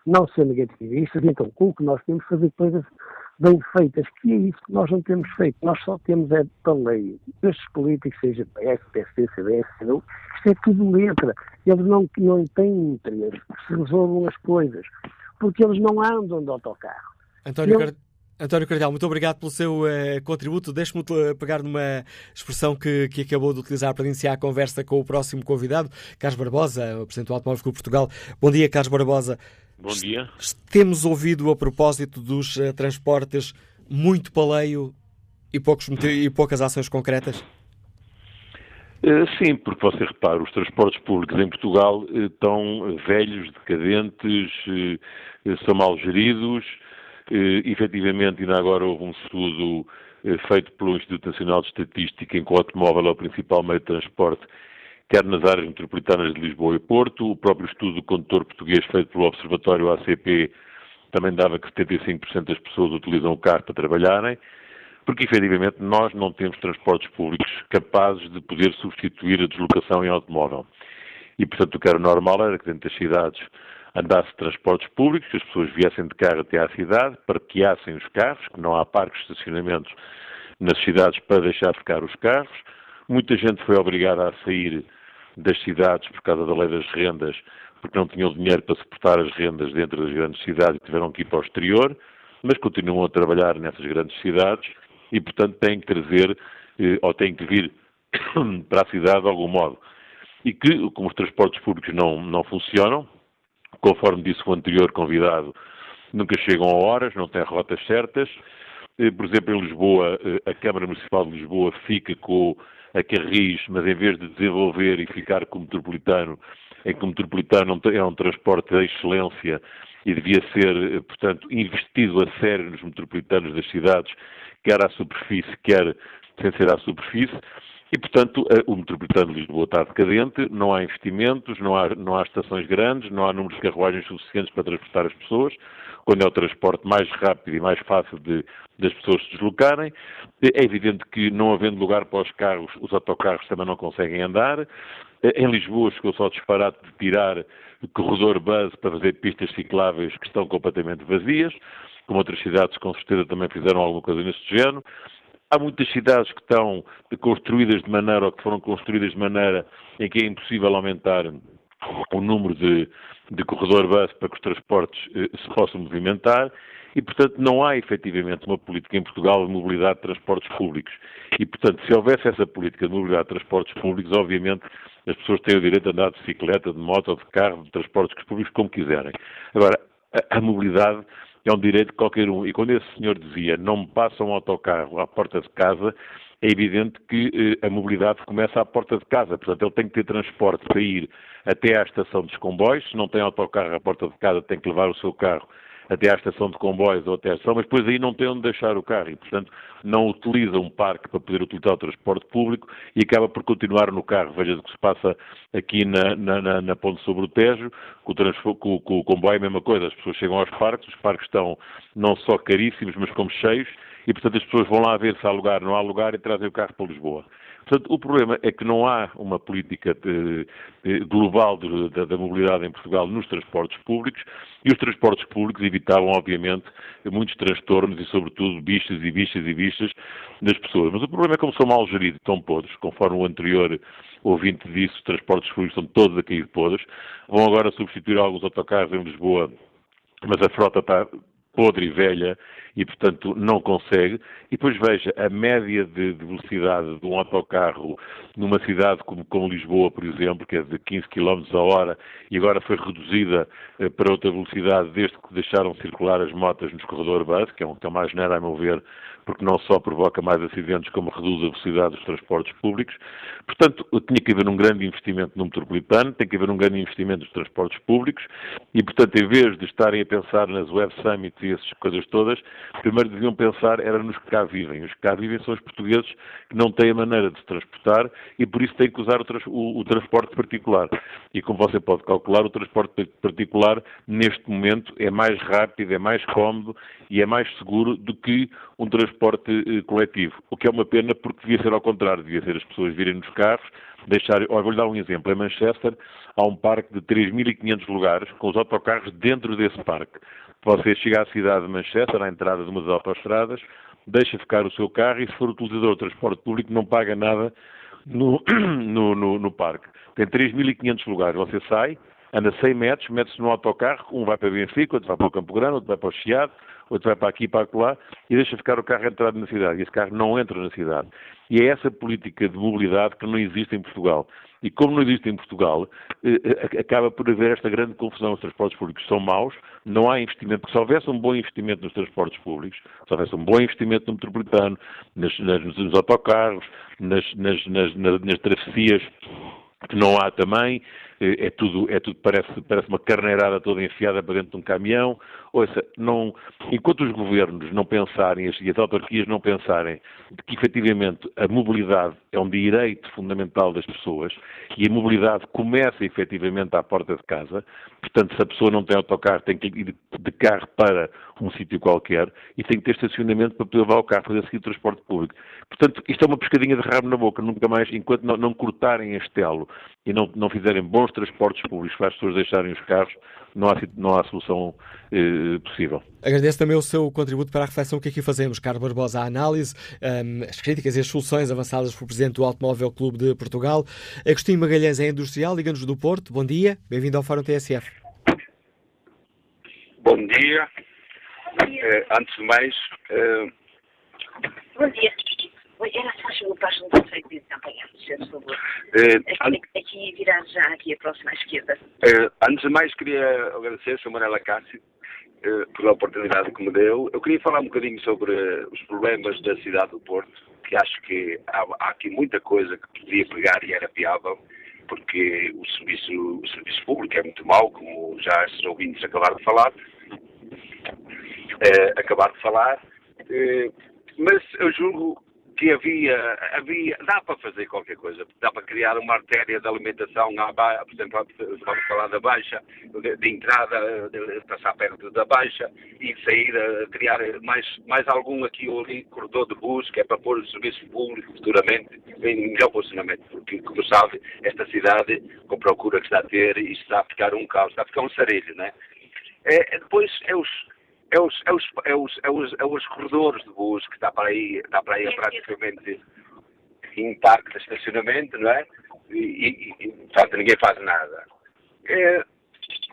E: não ser negativistas, então com o que nós temos fazer coisas bem feitas, que é isso que nós não temos feito. Nós só temos é lei. Estes políticos, seja PS, PSD, CDS, CDU, isto é tudo letra. Eles não, não têm interesse que se resolvam as coisas, porque eles não andam de autocarro.
B: António, Car... António Cardeal, muito obrigado pelo seu uh, contributo. Deixe-me pegar numa expressão que, que acabou de utilizar para iniciar a conversa com o próximo convidado, Carlos Barbosa, o Presidente do Automóvel Clube Portugal. Bom dia, Carlos Barbosa.
F: Bom dia.
B: Temos ouvido a propósito dos uh, transportes muito paleio e, poucos, e poucas ações concretas?
F: Uh, sim, porque você repara, os transportes públicos em Portugal uh, estão velhos, decadentes, são mal geridos. efetivamente, ainda agora houve um estudo feito pelo Instituto Nacional de Estatística em que o automóvel é o principal meio de transporte quer nas áreas metropolitanas de Lisboa e Porto. O próprio estudo do condutor português feito pelo Observatório ACP também dava que 75% das pessoas utilizam o carro para trabalharem, porque efetivamente nós não temos transportes públicos capazes de poder substituir a deslocação em automóvel. E, portanto, o que era normal era que dentro das cidades andasse transportes públicos, que as pessoas viessem de carro até à cidade, parqueassem os carros, que não há parques de estacionamentos nas cidades para deixar ficar os carros. Muita gente foi obrigada a sair das cidades por causa da lei das rendas, porque não tinham dinheiro para suportar as rendas dentro das grandes cidades e tiveram que ir para o exterior, mas continuam a trabalhar nessas grandes cidades e, portanto, têm que trazer eh, ou têm que vir para a cidade de algum modo. E que, como os transportes públicos não, não funcionam, conforme disse o anterior convidado, nunca chegam a horas, não têm rotas certas. Eh, por exemplo, em Lisboa, eh, a Câmara Municipal de Lisboa fica com a Carris, mas em vez de desenvolver e ficar como metropolitano, em que o metropolitano é um transporte de excelência e devia ser, portanto, investido a sério nos metropolitanos das cidades, quer à superfície, quer sem ser à superfície, e, portanto, o metropolitano de Lisboa está decadente, não há investimentos, não há, não há estações grandes, não há números de carruagens suficientes para transportar as pessoas, quando é o transporte mais rápido e mais fácil de, das pessoas se deslocarem. É evidente que, não havendo lugar para os carros, os autocarros também não conseguem andar. Em Lisboa chegou só disparate de tirar o corredor base para fazer pistas cicláveis que estão completamente vazias, como outras cidades com certeza também fizeram alguma coisa neste género. Há muitas cidades que estão construídas de maneira, ou que foram construídas de maneira em que é impossível aumentar o número de, de corredor bus para que os transportes eh, se possam movimentar e, portanto, não há efetivamente uma política em Portugal de mobilidade de transportes públicos. E, portanto, se houvesse essa política de mobilidade de transportes públicos, obviamente as pessoas têm o direito de andar de bicicleta, de moto, de carro, de transportes públicos, como quiserem. Agora, a, a mobilidade é um direito de qualquer um. E quando esse senhor dizia não me passa um autocarro à porta de casa, é evidente que eh, a mobilidade começa à porta de casa. Portanto, ele tem que ter transporte para ir até à estação dos comboios. Se não tem autocarro à porta de casa, tem que levar o seu carro até à estação de comboios ou até à estação, mas depois aí não tem onde deixar o carro e, portanto, não utiliza um parque para poder utilizar o transporte público e acaba por continuar no carro. Veja o que se passa aqui na, na, na, Ponte sobre o Tejo, com o, com, com o comboio é a mesma coisa, as pessoas chegam aos parques, os parques estão não só caríssimos, mas como cheios, e, portanto, as pessoas vão lá ver se há lugar, não há lugar e trazem o carro para Lisboa. Portanto, o problema é que não há uma política de, de, global de, da mobilidade em Portugal nos transportes públicos e os transportes públicos evitavam, obviamente, muitos transtornos e, sobretudo, bichas e bichas e bichas das pessoas. Mas o problema é como são mal geridos, tão podres, conforme o anterior ouvinte disse, os transportes públicos estão todos a cair podres. Vão agora substituir alguns autocarros em Lisboa, mas a frota está podre e velha e, portanto, não consegue. E depois veja, a média de, de velocidade de um autocarro numa cidade como, como, Lisboa, por exemplo, que é de 15 km a hora e agora foi reduzida eh, para outra velocidade desde que deixaram circular as motas nos corredores bus, que é, um, que é uma geneira, a meu ver, porque não só provoca mais acidentes, como reduz a velocidade dos transportes públicos. Portanto, tinha que haver um grande investimento no metropolitano, tem que haver um grande investimento nos transportes públicos e, portanto, em vez de estarem a pensar nas web summits e essas coisas todas, primeiro deviam pensar era nos que cá vivem. Os que cá vivem são os portugueses que não têm a maneira de se transportar e por isso têm que usar o, trans, o, o transporte particular. E como você pode calcular, o transporte particular neste momento é mais rápido, é mais cómodo e é mais seguro do que um transporte eh, coletivo. O que é uma pena porque devia ser ao contrário, devia ser as pessoas virem nos carros, deixarem. Oh, vou-lhe dar um exemplo. Em Manchester há um parque de 3.500 lugares com os autocarros dentro desse parque. Você chega à cidade de Manchester, à entrada de uma das autoestradas, deixa ficar o seu carro e se for utilizador de transporte público não paga nada no, no, no, no parque. Tem 3.500 lugares. Você sai, anda 100 metros, mete-se no autocarro, um vai para Benfica, outro vai para o Campo Grande, outro vai para o Chiado, outro vai para aqui e para lá, e deixa ficar o carro entrado na cidade. E esse carro não entra na cidade. E é essa política de mobilidade que não existe em Portugal. E como não existe em Portugal, eh, eh, acaba por haver esta grande confusão. Os transportes públicos são maus, não há investimento. Se houvesse um bom investimento nos transportes públicos, se houvesse um bom investimento no metropolitano, nas, nas, nos autocarros, nas, nas, nas, nas travessias não há também, é tudo, é tudo parece, parece uma carneirada toda enfiada para dentro de um caminhão. Ouça, não, enquanto os governos não pensarem e as autarquias não pensarem que efetivamente a mobilidade é um direito fundamental das pessoas e a mobilidade começa efetivamente à porta de casa, portanto, se a pessoa não tem autocarro, tem que ir de carro para um sítio qualquer e tem que ter estacionamento para poder levar o carro, fazer seguir o transporte público. Portanto, isto é uma pescadinha de rabo na boca, nunca mais, enquanto não, não cortarem este elo e não, não fizerem bons transportes públicos para as pessoas deixarem os carros, não há, não há solução eh, possível.
B: Agradeço também o seu contributo para a reflexão que aqui fazemos. Carlos Barbosa, a análise, um, as críticas e as soluções avançadas pelo Presidente do Automóvel Clube de Portugal. Agostinho Magalhães é industrial, liga-nos do Porto. Bom dia, bem-vindo ao Fórum TSF.
G: Bom dia. Bom dia. Uh, antes de mais... Uh...
H: Bom dia. Era chegou para juntar feito de campanha, por favor. Uh, aqui, aqui virar já aqui a próxima à esquerda.
G: Uh, antes de mais, queria agradecer a Sra. Manela Cássio uh, pela oportunidade que me deu. Eu queria falar um bocadinho sobre os problemas da cidade do Porto, que acho que há, há aqui muita coisa que podia pegar e era viável, porque o serviço, o serviço público é muito mau, como já esses ouvintes acabaram de falar. acabaram de falar. mas eu julgo que havia, havia, dá para fazer qualquer coisa, dá para criar uma artéria de alimentação, por exemplo, vamos falar da Baixa, de, de entrada, de, passar perto da Baixa e saída, criar mais, mais algum aqui ou ali, corredor de bus, que é para pôr o serviço público futuramente em melhor posicionamento, porque, como sabe, esta cidade, com a procura que está a ter, isto está a ficar um caos, está a ficar um sarilho, né? É, depois é os, é os, é os, é os, é os, é os corredores de bus que está para aí, está para aí praticamente em parque de estacionamento, não é? E, e, e portanto, ninguém faz nada. É,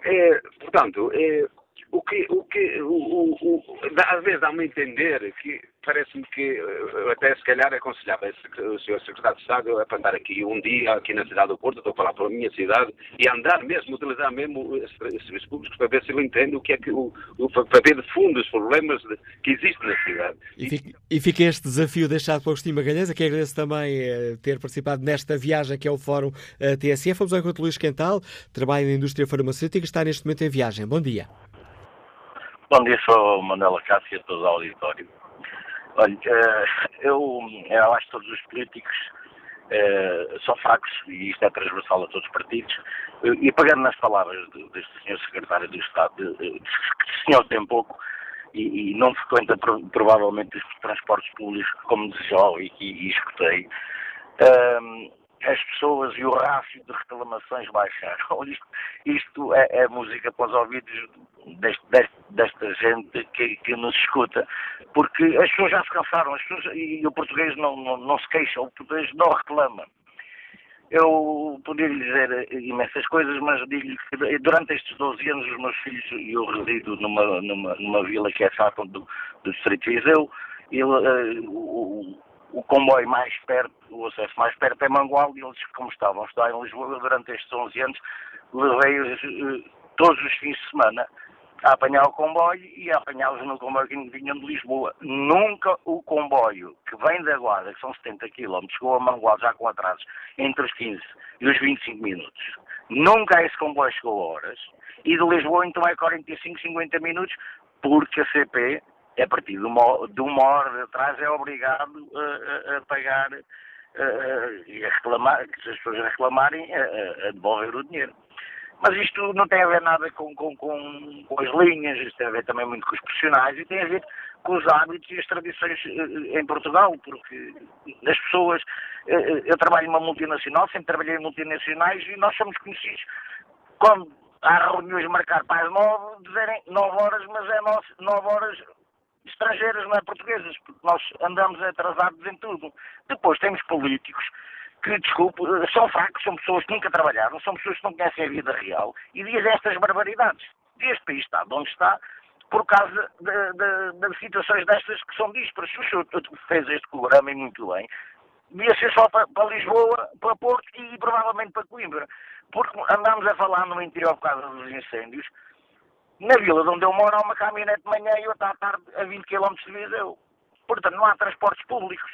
G: é, portanto, é, o que, o que o, o, o, às vezes dá-me a entender que parece-me que eh, até se calhar aconselhava o Sr. Secretário de Estado a andar aqui um dia aqui na cidade do Porto, estou a falar pela minha cidade, e andar mesmo, utilizar mesmo os serviços públicos para ver se ele entende o que é que o, o para ver de fundo os problemas de, que existem na cidade.
B: E fica, e fica este desafio deixado pelo Agostinho Magalhães, a quem agradeço também eh, ter participado nesta viagem que é o Fórum eh, TSF. Vamos ao encontro Luís Quental, trabalha na indústria farmacêutica, está neste momento em viagem. Bom dia.
I: Bom dia, sou Manuela Cássio, e todo o auditório. Olha, eh, eu, eu acho que todos os políticos eh, são fracos, e isto é transversal a todos os partidos, e pegando nas palavras deste senhor secretário do Estado, que o senhor tem pouco, e, e, não frequenta provavelmente os transportes públicos como desejou e, e, e escutei, as pessoas e o rácio de reclamações baixaram. Isto, isto é, é, música para os ouvidos deste, deste, desta gente que, que, nos escuta, porque as pessoas já se cansaram, as pessoas, e o português não, não, não se queixa, o português não reclama. Eu poderia lhe dizer imensas coisas, mas digo-lhe que durante estes 12 anos os meus filhos, e eu resido numa, numa, numa vila que é Sátão do, do Distrito de Viseu, uh, o, o comboio mais perto, o acesso mais perto é Mangual e eles, como estavam a em Lisboa durante estes 11 anos, levei-os uh, todos os fins de semana a apanhar o comboio e a apanhá-los no comboio que vinham de Lisboa. Nunca o comboio que vem da Guarda, que são 70 km, chegou a Mangual já com atrasos entre os 15 e os 25 minutos. Nunca esse comboio chegou a horas. E de Lisboa então é 45, 50 minutos, porque a CP a partir de uma, de uma hora atrás é obrigado a, a, a pagar e a reclamar, que se as pessoas reclamarem, a, devolver o dinheiro. Mas isto não tem a ver nada com, com, com, com, as linhas, isto tem a ver também muito com os profissionais e tem a ver com os hábitos e as tradições eh, em Portugal, porque as pessoas. Eh, eh, eu trabalho numa multinacional, sempre trabalhei em multinacionais e nós somos conhecidos quando há reuniões marcar para as nove, dizerem nove horas, mas é nove horas estrangeiras, não é portuguesas, porque nós andamos atrasados em tudo. Depois temos políticos que, desculpe, são fracos, são pessoas que nunca trabalharam, são pessoas que não conhecem a vida real e dizem estas barbaridades. E este país está de onde está por causa de, de, de situações destas que são díspares. O senhor fez este programa e muito bem. Devia ser só para, para, Lisboa, para Porto e provavelmente para Coimbra. Porque andamos a falar no interior por causa dos incêndios na vila de onde eu moro há uma caminhonete de manhã e outra à tarde a 20 km de Viseu. Portanto, não há transportes públicos.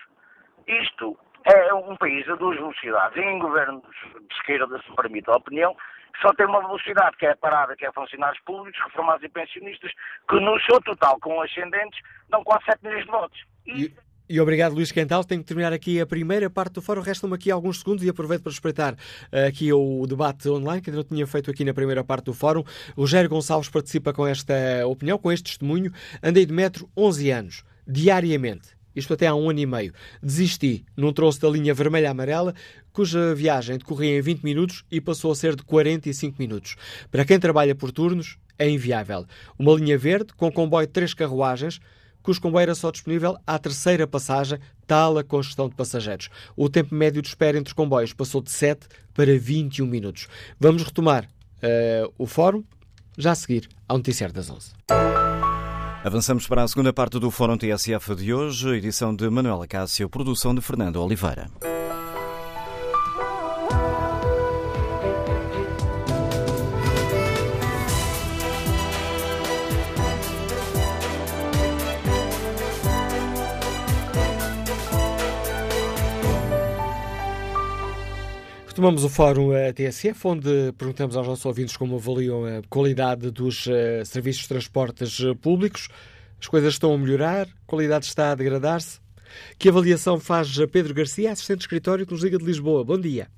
I: Isto é um país a duas velocidades. Em governos de esquerda, se me permite a opinião, só tem uma velocidade, que é a parada, que é funcionários públicos, reformados e pensionistas, que no seu total, com ascendentes, dão quase 7 milhões de votos.
B: E... E obrigado, Luís Quental. Tenho que terminar aqui a primeira parte do fórum. Restam-me aqui alguns segundos e aproveito para respeitar uh, aqui o debate online, que ainda não tinha feito aqui na primeira parte do fórum. Rogério Gonçalves participa com esta opinião, com este testemunho. Andei de metro 11 anos, diariamente. Isto até há um ano e meio. Desisti num troço da linha vermelha-amarela, cuja viagem decorria em 20 minutos e passou a ser de 45 minutos. Para quem trabalha por turnos, é inviável. Uma linha verde, com comboio de três carruagens, comboio era só disponível à terceira passagem, tal a congestão de passageiros. O tempo médio de espera entre os comboios passou de 7 para 21 minutos. Vamos retomar uh, o fórum já a seguir ao Noticiário das 11.
A: Avançamos para a segunda parte do Fórum TSF de hoje, edição de Manuela Cássio, produção de Fernando Oliveira.
B: Retomamos o fórum a TSF, onde perguntamos aos nossos ouvintes como avaliam a qualidade dos uh, serviços de transportes uh, públicos. As coisas estão a melhorar? A qualidade está a degradar-se? Que avaliação faz Pedro Garcia, assistente de escritório que nos liga de Lisboa? Bom dia.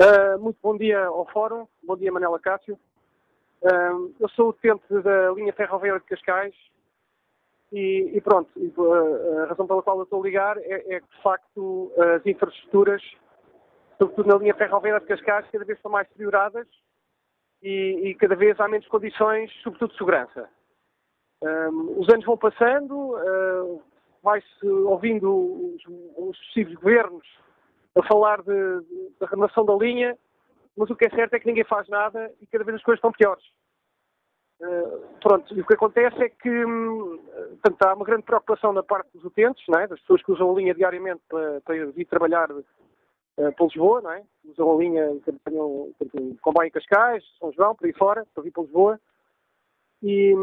J: Uh, muito bom dia ao fórum. Bom dia, Manela Cássio. eu sou utente da linha ferroviária de Cascais e, e pronto, a razão pela qual eu estou a ligar é, é que, de facto, as infraestruturas sobretudo na linha ferroviária de Cascais, cada vez são mais deterioradas e, e, cada vez há menos condições, sobretudo de segurança. Um, os anos vão passando, uh, vai-se ouvindo os, os sucessivos governos a falar da renovação da linha mas o que é certo é que ninguém faz nada e cada vez as coisas estão piores. Uh, pronto, e o que acontece é que hum, portanto, há uma grande preocupação da parte dos utentes, é? das pessoas que usam a linha diariamente para, para vir trabalhar uh, para Lisboa, não é? usam a linha, acompanham comboio em Cascais, São João, por aí fora, para vir para Lisboa. E,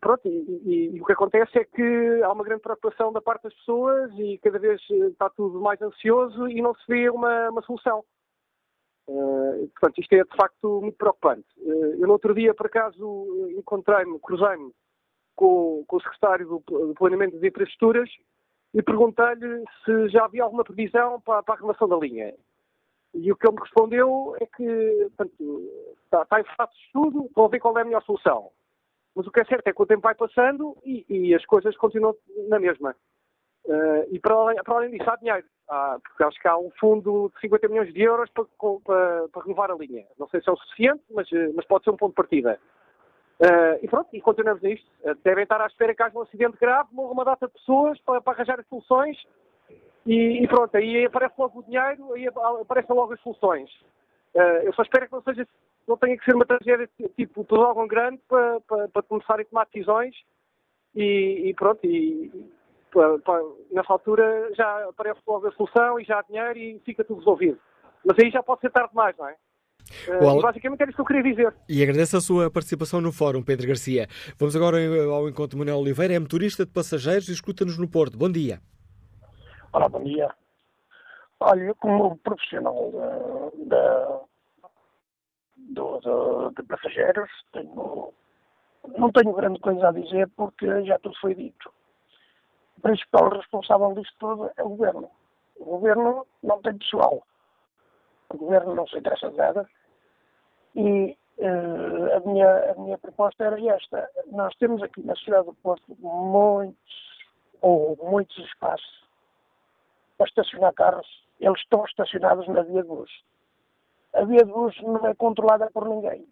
J: pronto, e, e, e, o que acontece é que há uma grande preocupação da parte das pessoas e cada vez eh, está tudo mais ansioso e não se vê uma, uma solução. Uh, portanto, isto é de facto muito preocupante. Uh, eu no outro dia, por acaso, encontrei-me, cruzei-me com, com, o secretário do, do Planeamento de Infraestruturas e perguntei-lhe se já havia alguma previsão para, para, a renovação da linha. E o que ele me respondeu é que portanto, está, está em fase de estudo, vão ver qual é a melhor solução. Mas o que é certo é que o tempo vai passando e, e as coisas continuam na mesma. Uh, e para além, para além, disso, há dinheiro. Há, porque acho que há um fundo de 50 milhões de euros para, para, para renovar a linha. Não sei se é o suficiente, mas, eh, mas pode ser um ponto de partida. Uh, e pronto, e continuamos nisto. Uh, devem estar à espera que haja um acidente grave, morra uma data de pessoas para, para arranjar as soluções e, e, pronto, aí aparece logo o dinheiro, aí aparecem logo as soluções. Uh, eu só espero que não seja não tenha que ser uma tragédia tipo algum grande para, para, para começarem a tomar decisões e, e pronto, e para, para, nessa altura já aparece logo a solução e já há dinheiro e fica tudo resolvido. Mas aí já pode ser tarde demais, não é? Uh, basicamente era isso que eu queria dizer.
B: E agradeço a sua participação no fórum, Pedro Garcia. Vamos agora ao encontro de Manuel Oliveira, é motorista de passageiros e escuta-nos no Porto. Bom dia.
K: Olá, bom dia. Olha, como profissional da, do, do, de passageiros, tenho, não tenho grande coisa a dizer porque já tudo foi dito. O principal responsável disto tudo é o governo. O governo não tem pessoal. O governo não se interessa de nada. E uh, a, minha, a minha proposta era esta. Nós temos aqui na cidade do Porto muitos, ou muitos espaços para estacionar carros. Eles estão estacionados na via de luz a via de luz não é controlada por ninguém.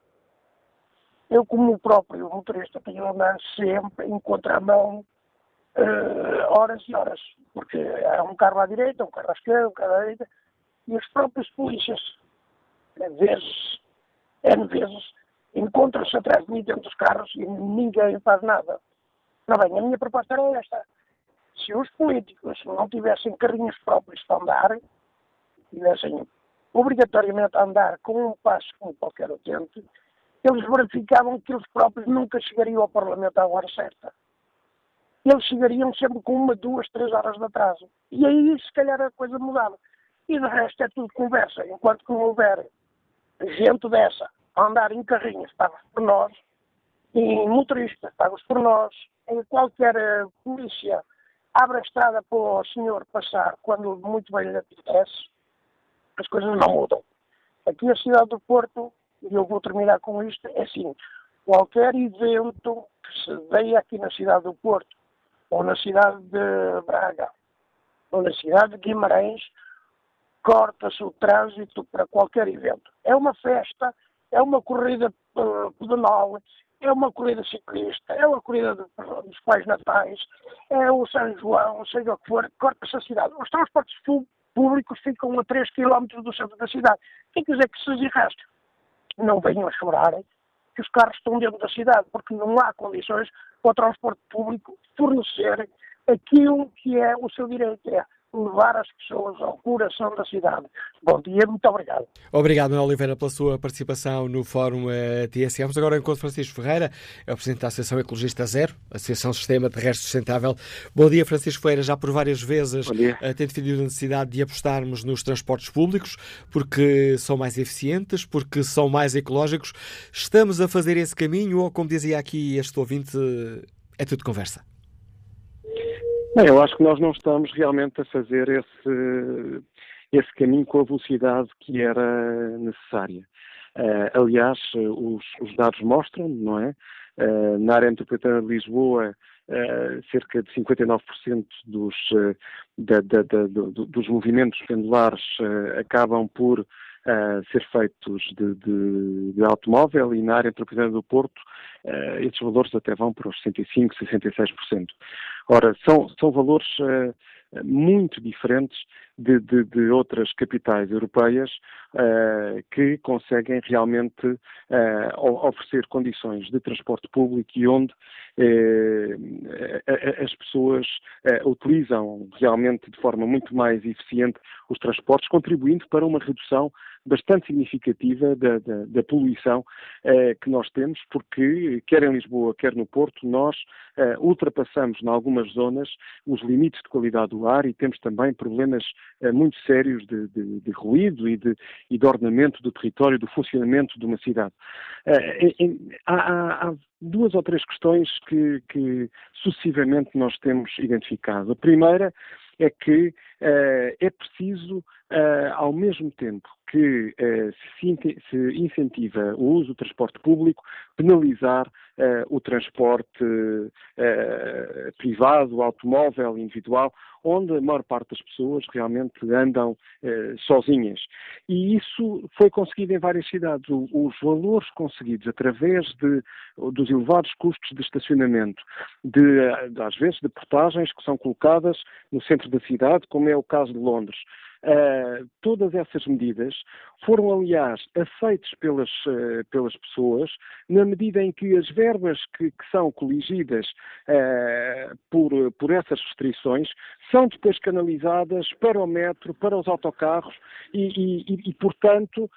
K: Eu, como próprio motorista, tenho andar sempre em contramão uh, horas e horas, porque há um carro à direita, um carro à esquerda, um carro à direita, e os próprios polícias, às vezes, N vezes, encontram-se atrás de mim dentro dos carros e ninguém faz nada. Não bem, a minha proposta era esta. Se os políticos não tivessem carrinhos próprios para andar, tivessem obrigatoriamente a andar com um passo como qualquer utente, eles verificavam que eles próprios nunca chegariam ao Parlamento à hora certa. Eles chegariam sempre com uma, duas, três horas de atraso. E aí, se calhar, a coisa mudava. E de resto é tudo conversa. Enquanto que não houver gente dessa a andar em carrinhos pagos por nós, em motoristas pagos por nós, em qualquer uh, polícia abre a estrada para o senhor passar quando muito bem lhe apetece, as coisas não mudam. Aqui a cidade do Porto, e eu vou terminar com isto, é assim, qualquer evento que se dê aqui na cidade do Porto, ou na cidade de Braga, ou na cidade de Guimarães, corta-se o trânsito para qualquer evento. É uma festa, é uma corrida uh, pedonal, é uma corrida ciclista, é uma corrida de, dos pais natais, é o São João, seja o que for, corta-se a cidade. Os transportes públicos ficam a 3 km do centro da cidade. Quem quiser que se desarraste, não venham a chorar que os carros estão dentro da cidade, porque não há condições para o transporte público fornecer aquilo que é o seu direito, é levar as pessoas ao coração da cidade. Bom dia, muito obrigado.
B: Obrigado, Manuel Oliveira, pela sua participação no Fórum uh, TSE. Vamos agora ao encontro Francisco Ferreira, é o Presidente da Associação Ecologista Zero, Associação Sistema Terrestre Sustentável. Bom dia, Francisco Ferreira. Já por várias vezes uh, tem defendido a necessidade de apostarmos nos transportes públicos, porque são mais eficientes, porque são mais ecológicos. Estamos a fazer esse caminho ou, como dizia aqui este ouvinte, é tudo conversa?
L: Bem, eu acho que nós não estamos realmente a fazer esse, esse caminho com a velocidade que era necessária. Uh, aliás, os, os, dados mostram, não é? Uh, na área metropolitana de Lisboa, uh, cerca de 59% dos, da, da, da, do, dos movimentos pendulares acabam por ser feitos de, de, de, automóvel e na área metropolitana do Porto uh, esses valores até vão para os 65%, 66%. Ora, são, são valores uh, muito diferentes de, de, de outras capitais europeias uh, que conseguem realmente uh, oferecer condições de transporte público e onde uh, as pessoas utilizam realmente de forma muito mais eficiente os transportes, contribuindo para uma redução bastante significativa da, da, da poluição que nós temos, porque quer em Lisboa, quer no Porto, nós ultrapassamos em algumas zonas os limites de qualidade do ar e temos também problemas muito sérios de, de, de ruído e de, e de, ordenamento do território, do funcionamento de uma cidade. Eh, há, há, duas ou três questões que, que sucessivamente nós temos identificado. A primeira é que uh, é preciso, uh, ao mesmo tempo que uh, se, se, incentiva o uso do transporte público, penalizar o transporte privado, automóvel, individual, onde a maior parte das pessoas realmente andam sozinhas. E isso foi conseguido em várias cidades. O, os valores conseguidos através de, dos elevados custos de estacionamento, de, às vezes de portagens que são colocadas no centro da cidade, como é o caso de Londres. Uh, todas essas medidas foram, aliás, aceitas pelas, uh, pelas pessoas, na medida em que as verbas que, que são coligidas uh, por, por essas restrições são depois canalizadas para o metro, para os autocarros e, e, e portanto,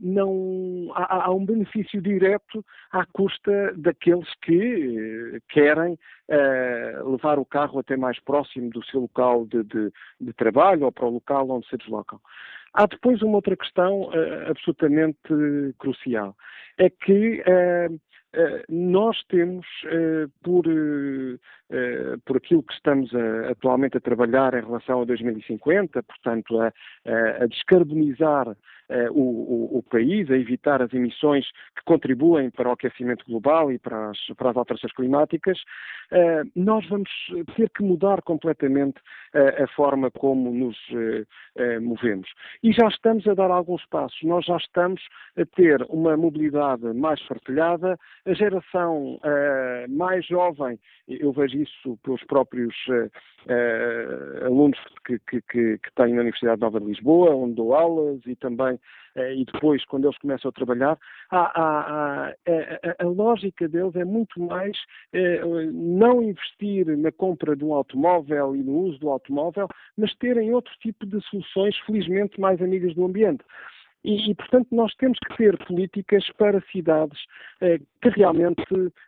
L: não, há, há, um benefício direto à custa daqueles que querem levar o carro até mais próximo do seu local de, de, de trabalho ou para o local onde se deslocam. Há depois uma outra questão uh, absolutamente crucial. É que uh, uh, nós temos, por, por aquilo que estamos a, atualmente a trabalhar em relação a 2050, portanto, a, a descarbonizar uh, o, o, país, a evitar as emissões que contribuem para o aquecimento global e para as, para as alterações climáticas, uh, nós vamos ter que mudar completamente uh, a forma como nos movemos. E já estamos a dar alguns passos. Nós já estamos a ter uma mobilidade mais partilhada, a geração mais jovem, eu vejo isso pelos próprios alunos que, que, que, que tenho na Universidade Nova de Lisboa, onde dou aulas, e também eh, e depois, quando eles começam a trabalhar, há, há, a, a, lógica deles é muito mais eh, não investir na compra de um automóvel e no uso do automóvel, mas terem outro tipo de soluções, felizmente, mais amigas do ambiente. E, portanto, nós temos que ter políticas para cidades eh, que realmente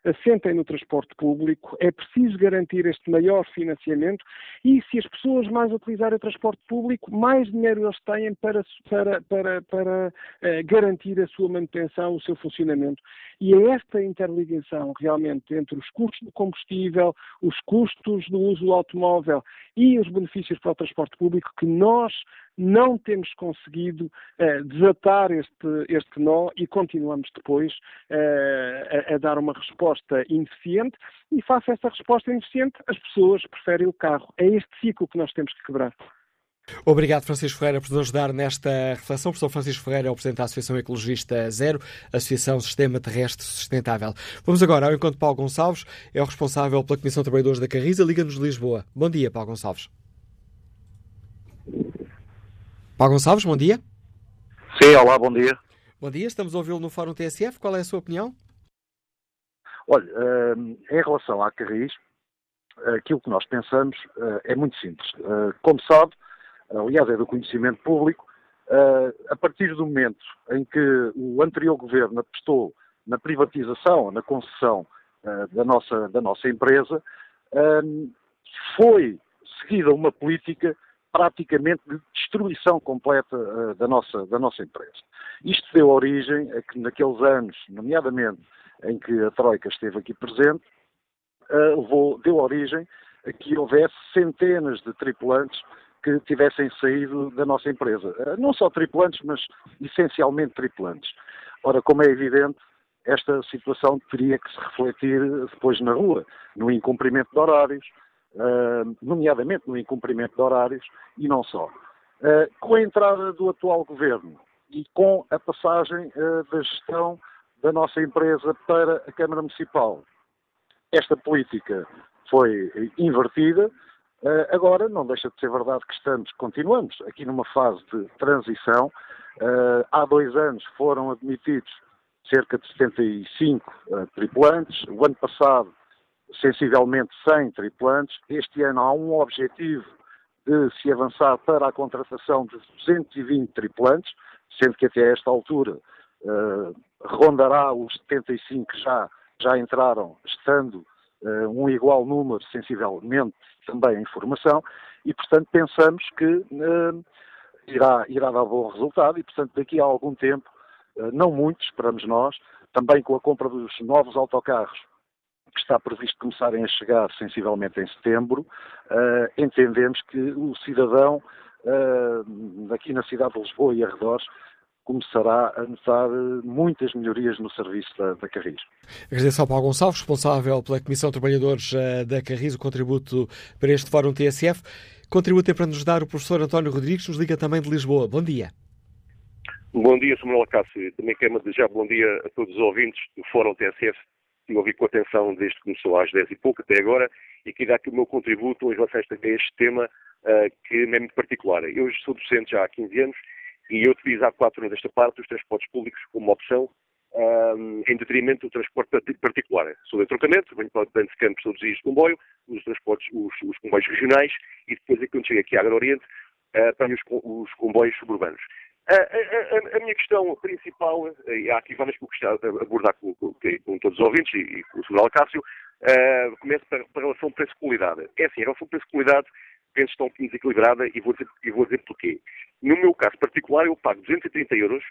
L: assentem no transporte público. É preciso garantir este maior financiamento e, se as pessoas mais utilizarem o transporte público, mais dinheiro eles têm para, para, para, para eh, garantir a sua manutenção, o seu funcionamento. E é esta interligação realmente entre os custos do combustível, os custos do uso do automóvel e os benefícios para o transporte público que nós não temos conseguido uh, desatar este, este nó e continuamos depois uh, a, a, dar uma resposta ineficiente e face a essa resposta ineficiente as pessoas preferem o carro. É este ciclo que nós temos que quebrar.
B: Obrigado, Francisco Ferreira, por nos ajudar nesta reflexão. O professor Francisco Ferreira é o Presidente da Associação Ecologista Zero, Associação Sistema Terrestre Sustentável. Vamos agora ao encontro de Paulo Gonçalves, é o responsável pela Comissão de Trabalhadores da Carriza, Liga-nos de Lisboa. Bom dia, Paulo Gonçalves. Paulo Gonçalves, bom dia.
M: Sim, olá, bom dia.
B: Bom dia, estamos a ouvi-lo no Fórum TSF. Qual é a sua opinião?
M: Olha, eh, em relação à Carris, aquilo que nós pensamos eh, é muito simples. Eh, como sabe, aliás, é do conhecimento público, a partir do momento em que o anterior governo apostou na privatização, na concessão da nossa, da nossa empresa, foi seguida uma política praticamente de destruição completa uh, da, nossa, da nossa empresa. Isto deu origem a que naqueles anos, nomeadamente em que a Troika esteve aqui presente, uh, levou, deu origem a que houvesse centenas de tripulantes que tivessem saído da nossa empresa. Uh, não só tripulantes, mas essencialmente tripulantes. Ora, como é evidente, esta situação teria que se refletir depois na rua, no incumprimento de horários, uh, nomeadamente no incumprimento de horários e não só. Uh, com a entrada do atual governo e com a passagem da gestão da nossa empresa para a Câmara Municipal, esta política foi invertida. Uh, agora, não deixa de ser verdade que estamos, continuamos aqui numa fase de transição. Uh, há dois anos foram admitidos cerca de 75 uh, tripulantes. O ano passado, sensivelmente 100 tripulantes. Este ano há um objetivo de se avançar para a contratação de 220 tripulantes, sendo que até esta altura rondará os 75 que já, já entraram, estando um igual número, sensivelmente, também em formação, e, portanto, pensamos que uh, irá, irá dar bom resultado e, portanto, daqui a algum tempo, não muito, esperamos nós, também com a compra dos novos autocarros que está previsto começarem a chegar sensivelmente em setembro, uh, entendemos que o cidadão uh, aqui na cidade de Lisboa e arredores começará a notar eh, muitas melhorias no serviço da, da Carris.
B: Agradeço ao Paulo Gonçalves, responsável pela Comissão de Trabalhadores da Carris, o contributo para este Fórum TSF. Contributo é para nos dar o professor António Rodrigues, nos liga também de Lisboa. Bom dia.
N: Bom dia, Sr. Manuel Cássio. Também quero desejar bom dia a todos os ouvintes do Fórum TSF tive ouvido com atenção desde que começou às 10 e pouco até agora e queria dar aqui o meu contributo em relação a este tema uh, que me é muito particular. Eu sou docente já há 15 anos e eu utilizo há 4 anos desta parte os transportes públicos como opção um, em detrimento do transporte particular. Sou de trocamento, venho para o de Campos todos os dias de comboio, os transportes, os, os comboios regionais e depois, é quando chego aqui à Agro Oriente, uh, os, os comboios suburbanos. A, a, a, minha questão principal, e há aqui várias que eu gostava de abordar com, com, com, todos os ouvintes e, e com o Sr. Cássio, uh, para a relação preço-qualidade. É assim, a relação preço-qualidade penso que está um bocadinho desequilibrada e vou, dizer, e vou dizer porquê. No meu caso particular, eu pago 230 euros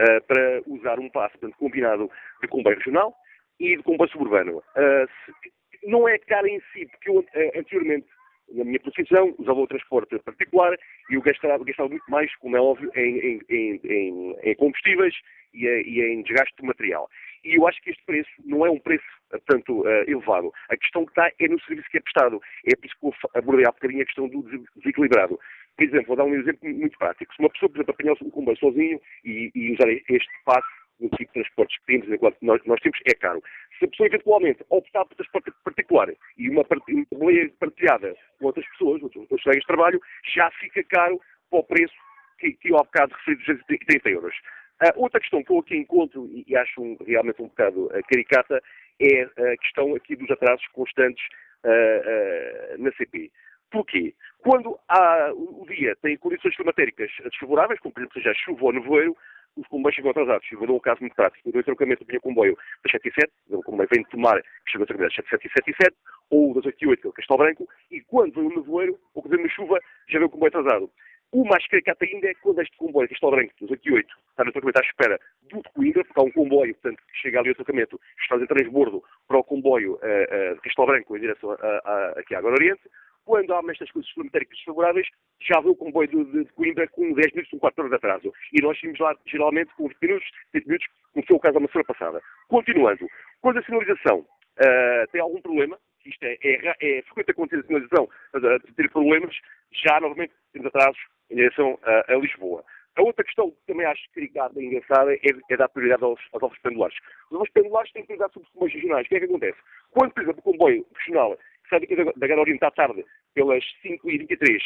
N: uh, para usar um passe portanto, combinado de comboio regional e de comboio suburbano. Uh, se, não é caro em si, porque eu anteriormente na minha profissão, usava o transporte particular e eu gastava, gastava muito mais, como é óbvio, em, em, em, em combustíveis e, e, em desgaste de material. E eu acho que este preço não é um preço, portanto, uh, elevado. A questão que está é no serviço que é prestado. É por isso que eu abordei há bocadinho a questão do desequilibrado. Por exemplo, vou dar um exemplo muito prático. Se uma pessoa, por exemplo, apanhar o comboio sozinho e, e usar este passe no tipo de transportes que temos, enquanto nós, nós temos, é caro. Se a pessoa eventualmente optar por transporte particular e uma, boleia partilhada com outras pessoas, outros, colegas de trabalho, já fica caro para o preço que, que eu há bocado referi de 230 euros. Uh, outra questão que eu aqui encontro, e, acho um, realmente um bocado uh, caricata, é a questão aqui dos atrasos constantes uh, na CP. Porquê? Quando há, o dia tem condições climatéricas desfavoráveis, como por exemplo seja chuva ou nevoeiro, os comboios chegam atrasados. Eu dar um caso muito prático. Eu dou o trocamento do meu comboio das 7 e 7, o comboio vem de tomar, que chegou a das 7 e 7 e 7, ou das 8 e 8, que é o Castelo Branco, e quando vem o nevoeiro, ou que vem uma chuva, já vem o comboio atrasado. O mais caricato ainda é quando este comboio, Castelo Branco, dos 8 e 8, está no trocamento à espera do de Coimbra, porque há um comboio, portanto, que chega ali ao trocamento, está em transbordo para o comboio uh, uh, de Castelo Branco em direção a, a, aqui à Agora Oriente, quando há estas coisas climatéricas desfavoráveis, já vê o comboio de, de, de, Coimbra com 10 minutos, com 4 horas de atraso. E nós tínhamos lá, geralmente, com 20 minutos, 30 minutos, como foi o caso da semana passada. Continuando, quando a sinalização uh, tem algum problema, isto é, é, é frequente acontecer a sinalização uh, ter problemas, já normalmente temos atrasos em direção uh, a Lisboa. A outra questão que também acho caricada e engraçada é, é dar prioridade aos, aos alvos pendulares. Os alvos pendulares têm prioridade sobre os comboios regionais. O que é que acontece? Quando, por exemplo, o comboio regional sai da, da Gana à tarde, pelas 5h23,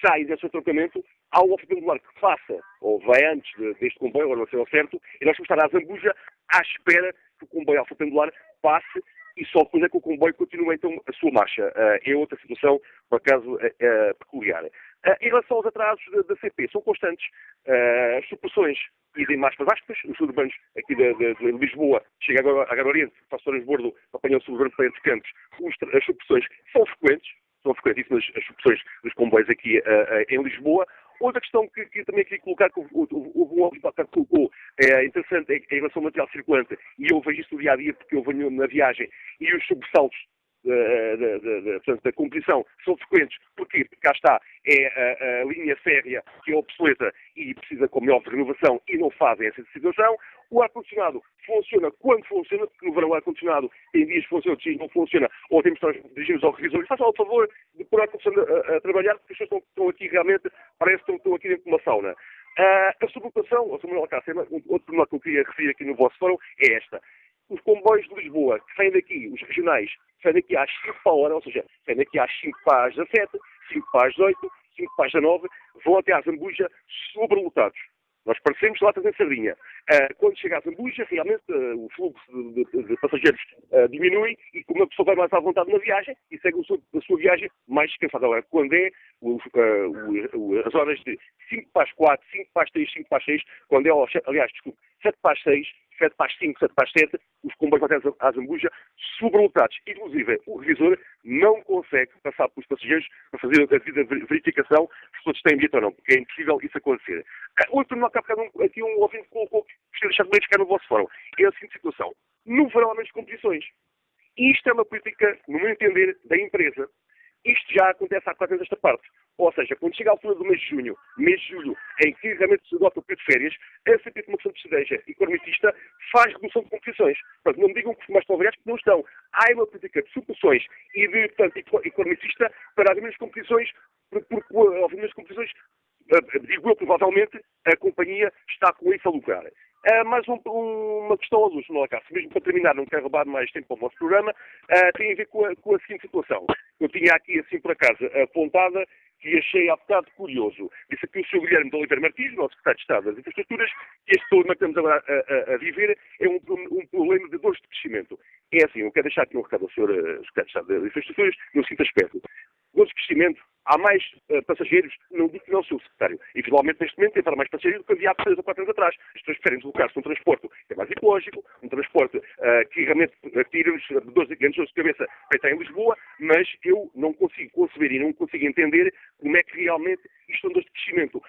N: sai desse trocamento, há um oficial pendular que faça, ou vai antes de, deste comboio, agora não sei ao certo, e nós vamos estar à Zambuja à espera que o comboio alfa pendular passe e só depois é que o comboio continua então a sua marcha. Uh, é outra situação, por acaso, uh, uh, peculiar. em relação aos atrasos da, CP, são constantes. as supressões idem mais para aspas, os urbanos aqui de, de, de, Lisboa, chega agora a Oriente, passa o Transbordo, apanham o suburbano para entre campos, as supressões são frequentes, são frequentíssimas as supressões dos comboios aqui em Lisboa. Outra questão que, que também queria colocar, que houve um óbvio que colocou, é interessante, é, em relação ao material circulante, e eu vejo isso no dia a dia porque eu venho na viagem, e os sobressaltos portanto, da competição são frequentes. Porquê? Porque cá está, é a, a, linha férrea que é obsoleta e precisa, como é de renovação e não fazem essa situação. O ar-condicionado funciona quando funciona, porque no verão o ar-condicionado tem dias que outros dias não funciona, ou temos que dirigirmos ao revisor façam o favor de pôr o ar-condicionado a, a, trabalhar, porque as pessoas estão, estão, aqui realmente, parece que estão, aqui dentro de uma sauna. Uh, a sublotação, ou Samuel Alcácer, outro problema que eu queria referir aqui no vosso fórum é esta os comboios de Lisboa que saem daqui, os regionais, saem daqui às 5 para a hora, ou seja, saem daqui às 5 para as 17, 5 para as 8, 5 para as 9, vão até à Zambuja sobrelotados. Nós parecemos latas em sardinha. Uh, quando chega à Zambuja, realmente uh, o fluxo de, de, de passageiros uh, diminui e como a pessoa vai mais à vontade na viagem e segue a sua, a sua viagem mais descansada. Agora, quando é o, o, as horas de 5 para as 4, 5 para as 3, 5 para as 6, quando é, aliás, desculpe, 7 para as 6, 7 para as 5, 7 para as 7, os comboios até à Zambuja sobrelotados. Inclusive, o revisor não consegue passar pelos passageiros para fazer a devida verificação se todos têm bilhete ou não, porque é impossível isso acontecer. Ah, outro nome, um, aqui um ouvinte colocou que gostaria de deixar de ficar no vosso fórum. É a seguinte situação. No verão há menos competições. Isto é uma política, no meu entender, da empresa. Isto já acontece há quatro anos esta parte. Ou seja, quando chega a altura do mês de junho, mês de julho, em que realmente se adota o período de férias, a CP de questão de cedeja economicista faz redução de competições. Portanto, não me digam que mais variados, porque não estão. Há uma política de suposições e de, portanto, economicista para as mesmas competições, porque, as mesmas competições, eh, digo eu, provavelmente, a companhia está com isso a lucrar. Uh, mais um, um, uma questão à luz, no acaso, mesmo para terminar, não quero roubar mais tempo ao vosso programa, uh, tem a ver com a, com a seguinte situação. Eu tinha aqui, assim por acaso, apontada que achei há bocado curioso. Disse aqui o Sr. Guilherme de Oliveira Martins, nosso secretário de Estado das Infraestruturas, que este problema que estamos agora a, a, a viver é um, um, problema de dores de crescimento. É assim, eu quero deixar aqui um recado ao Sr. Eh, secretário de Estado das Infraestruturas, no seguinte aspecto. Dores de crescimento, há mais uh, passageiros, não digo que não, Sr. Secretário. E, finalmente, neste momento, tem para mais passageiros do que havia há 3 ou 4 anos atrás. As pessoas preferem deslocar-se num transporte que é mais ecológico, um transporte uh, que realmente tira-nos dores de cabeça para estar em Lisboa, mas eu não consigo conceber e não consigo entender como é que realmente isto são dores de crescimento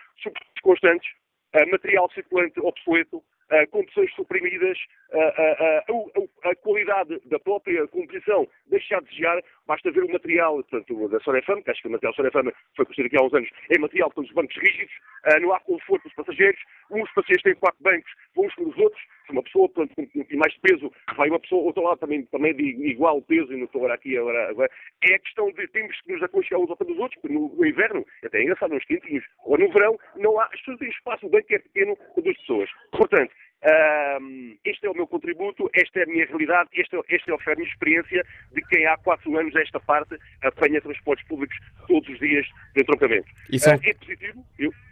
N: constantes, uh, material circulante obsoleto, uh, condições suprimidas, uh, a qualidade da própria composição deixa a desejar, basta ver o material portanto, da Sorefama, que acho que o material Sorefama foi construído aqui há uns anos, é material com os bancos rígidos, não há conforto para os passageiros, uns passageiros têm quatro bancos, uns com os outros, uma pessoa portanto, com mais peso, vai uma pessoa, outro lado também, também de igual peso, e não estou agora aqui agora, agora, é a questão de temos que nos aconchegar uns ao pé dos outros, porque no, no inverno, até é engraçado, uns quentinhos, ou no verão, não há, as pessoas têm espaço, o banco é pequeno duas pessoas. Portanto, um, este é o meu contributo, esta é a minha realidade, este é, este é a minha experiência de quem há quatro anos, esta parte, apanha transportes públicos todos os dias de entroncamento.
B: Isso é...
N: Uh, é positivo, eu ah,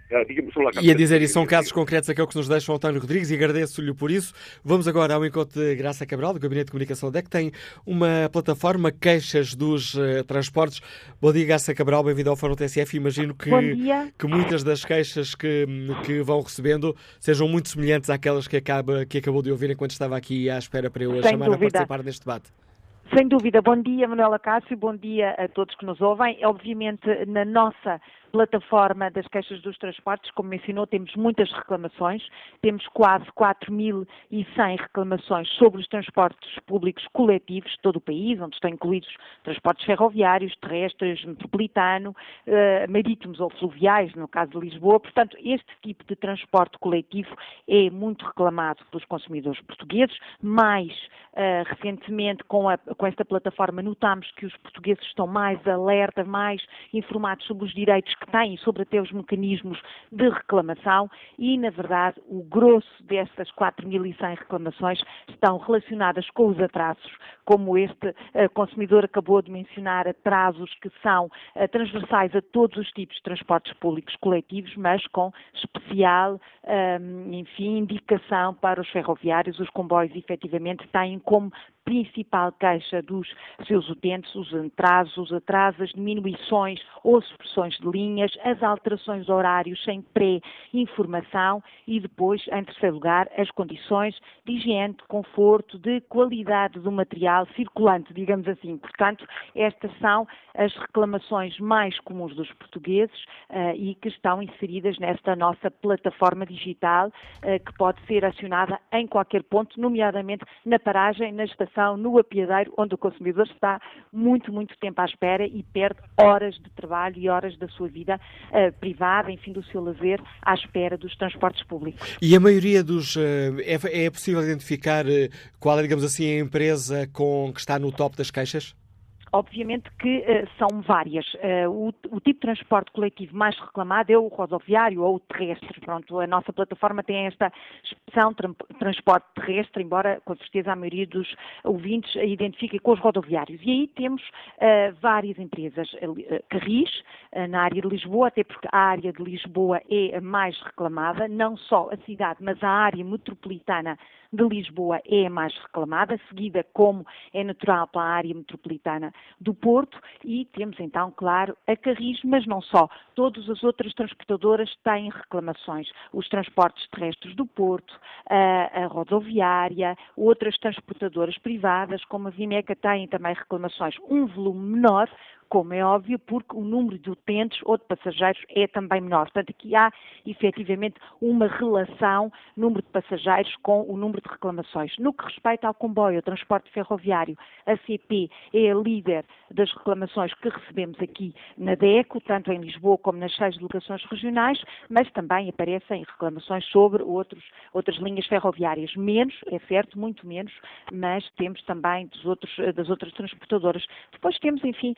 B: e a dizer, e são casos concretos aqueles que nos deixam António Rodrigues e agradeço-lhe por isso. Vamos agora ao encontro de Graça Cabral, do Gabinete de Comunicação da DEC, tem uma plataforma queixas dos uh, transportes. Bom dia, Graça Cabral, bem-vindo ao Fórum TSF. Imagino que, que muitas das queixas que, que vão recebendo sejam muito semelhantes àquelas que, acaba, que acabou de ouvir enquanto estava aqui à espera para eu a chamar dúvida. a participar neste debate.
O: Sem dúvida. Bom dia, Manuela Cássio. Bom dia a todos que nos ouvem. Obviamente, na nossa plataforma das queixas dos transportes, como mencionou, temos muitas reclamações, temos quase 4.100 reclamações sobre os transportes públicos coletivos de todo o país, onde estão incluídos transportes ferroviários, terrestres, metropolitano, eh, marítimos ou fluviais, no caso de Lisboa. Portanto, este tipo de transporte coletivo é muito reclamado pelos consumidores portugueses. Mais uh, recentemente, com, a, com esta plataforma, notamos que os portugueses estão mais alerta, mais informados sobre os direitos que têm sobre até os mecanismos de reclamação e, na verdade, o grosso destas 4.100 reclamações estão relacionadas com os atrasos, como este uh, consumidor acabou de mencionar, atrasos que são uh, transversais a todos os tipos de transportes públicos coletivos, mas com especial, ehm, enfim, indicação para os ferroviários, os comboios efetivamente têm como principal queixa dos seus utentes, os atrasos, os atrasos, as diminuições ou supressões de linhas, as alterações de horários sem pré-informação e depois, em terceiro lugar, as condições de higiene, de conforto, de qualidade do material circulante, digamos assim. Portanto, estas são as reclamações mais comuns dos portugueses uh, e que estão inseridas nesta nossa plataforma digital, uh, que pode ser acionada em qualquer ponto, nomeadamente na paragem, na estação no apiadeiro, onde o consumidor está muito, muito tempo à espera e perde horas de trabalho e horas da sua vida uh, privada, enfim, do seu lazer, à espera dos transportes públicos.
B: E a maioria dos. Uh, é, é, possível identificar uh, qual é, digamos assim, a empresa com, que está no top das queixas?
O: Obviamente que uh, são várias. Uh, o, o, tipo de transporte coletivo mais reclamado é o rodoviário ou o terrestre. Pronto, a nossa plataforma tem esta expressão tra transporte terrestre, embora com certeza a maioria dos ouvintes a identifiquem com os rodoviários. E aí temos uh, várias empresas. Carris, na área de Lisboa, até porque a área de Lisboa é a mais reclamada, não só a cidade, mas a área metropolitana de Lisboa é a mais reclamada, seguida, como é natural, para a área metropolitana do Porto, e temos então, claro, a Carris, mas não só. Todas as outras transportadoras têm reclamações. Os transportes terrestres do Porto, a, a rodoviária, outras transportadoras privadas, como a Vineca, têm também reclamações. Um volume menor, como é óbvio, porque o número de utentes ou de passageiros é também menor. Portanto, aqui há efetivamente uma relação número de passageiros com o número de reclamações. No que respeita ao comboio, ao transporte ferroviário, a CP é a líder das reclamações que recebemos aqui na DECO, tanto em Lisboa como nas seis delegações regionais, mas também aparecem reclamações sobre outros, outras linhas ferroviárias. Menos, é certo, muito menos, mas temos também outros, das outras transportadoras. Depois temos, enfim,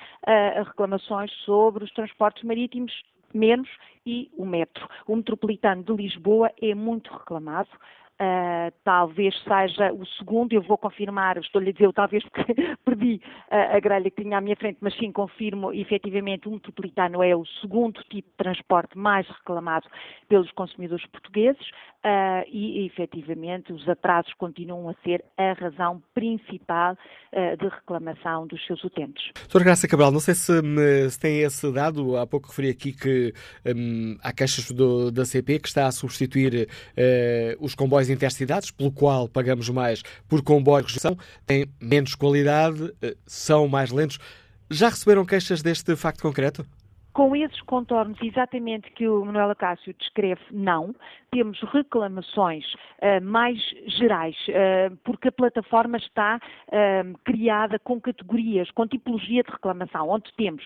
O: reclamações sobre os transportes marítimos menos e o metro. O metropolitano de Lisboa é muito reclamado. Uh, talvez seja o segundo, eu vou confirmar, estou-lhe a dizer, talvez porque perdi uh, a grelha que tinha à minha frente, mas sim confirmo, efetivamente, o metropolitano é o segundo tipo de transporte mais reclamado pelos consumidores portugueses uh, e, efetivamente, os atrasos continuam a ser a razão principal de reclamação dos seus utentes.
B: Doutora Graça Cabral, não sei se, se, tem esse dado, há pouco referi aqui que um, há queixas do, da CP que está a substituir os comboios comboios intercidades, pelo qual pagamos mais por comboios que são, têm menos qualidade, eh, são mais lentos. Já receberam queixas deste facto concreto?
O: Com esses contornos exatamente que o Manuel Acácio descreve, não. Temos reclamações uh, mais gerais, uh, porque a plataforma está uh, criada com categorias, com tipologia de reclamação, onde temos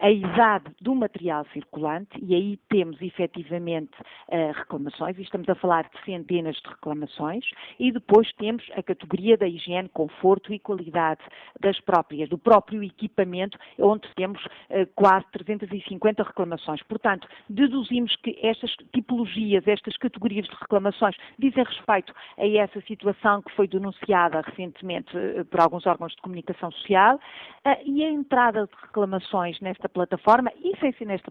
O: a idade do material circulante, e aí temos efetivamente reclamações, e estamos a falar de centenas de reclamações, e depois temos a categoria da higiene, conforto e qualidade das próprias, do próprio equipamento, onde temos quase 350 reclamações. Portanto, deduzimos que estas tipologias, estas categorias de reclamações dizem respeito a essa situação que foi denunciada recentemente uh, por alguns órgãos de comunicação social, e a entrada de reclamações nesta plataforma e sem ser nesta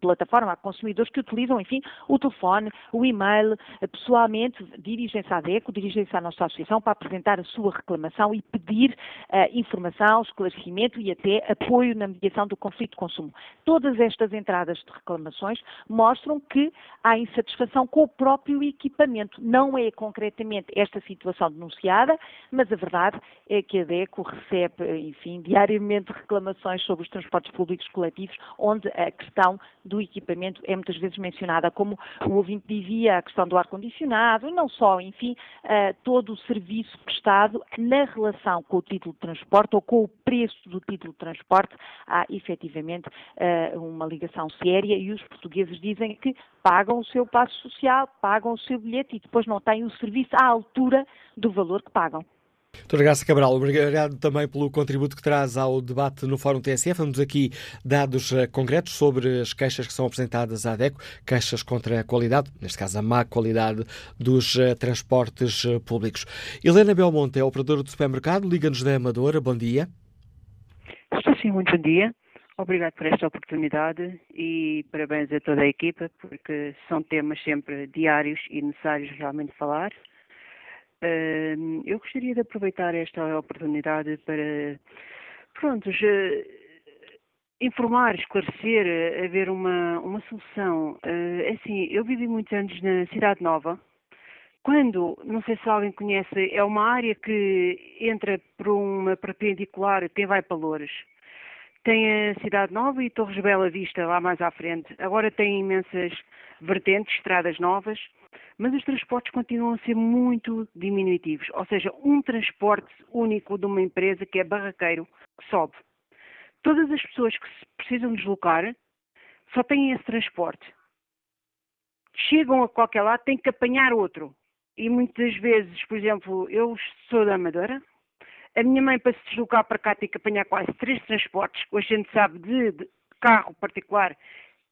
O: plataforma há consumidores que utilizam, enfim, o telefone, o e-mail, pessoalmente dirigem-se à DECO, dirigem-se à nossa associação para apresentar a sua reclamação e pedir uh, informação, esclarecimento e até apoio na mediação do conflito de consumo. Todas estas entradas de reclamações mostram que há insatisfação com o próprio equipamento. Não é concretamente esta situação denunciada, mas a verdade é que a DECO recebe, enfim, diariamente reclamações sobre os transportes públicos coletivos, onde a questão do equipamento é muitas vezes mencionada, como o ouvinte dizia, a questão do ar-condicionado, não só, enfim, uh, todo o serviço prestado na relação com o título de transporte ou com o preço do título de transporte, há efetivamente uh, uma ligação séria e os portugueses dizem que pagam o seu passo social, pagam o seu bilhete e depois não têm o serviço à altura do valor que pagam.
B: Doutora Graça Cabral, obrigado também pelo contributo que traz ao debate no Fórum TSF. Vamos aqui dados uh, concretos sobre as queixas que são apresentadas à DECO, queixas contra a qualidade, neste caso a má qualidade dos uh, transportes uh, públicos. Helena Belmonte é operadora do supermercado, liga-nos da Amadora, bom dia.
P: Estou sim, muito bom dia. Obrigado por esta oportunidade e parabéns a toda a equipa, porque são temas sempre diários e necessários realmente falar eu gostaria de aproveitar esta oportunidade para, pronto, informar, esclarecer, haver uma, uma solução. Uh, assim, eu vivi muitos anos na Cidade Nova, quando, não sei se alguém conhece, é uma área que entra por uma perpendicular, quem vai para Louros. Tem a Cidade Nova e Torres Bela Vista lá mais à frente. Agora tem imensas vertentes, estradas novas mas os transportes continuam a ser muito diminutivos, ou seja, um transporte único de uma empresa que é barraqueiro, que sobe. Todas as pessoas que precisam deslocar só têm esse transporte. Chegam a qualquer lado, têm que apanhar outro. E muitas vezes, por exemplo, eu sou da Amadora, A minha mãe, para se deslocar para cá, tem que apanhar quase três transportes, que a gente sabe de, de carro particular,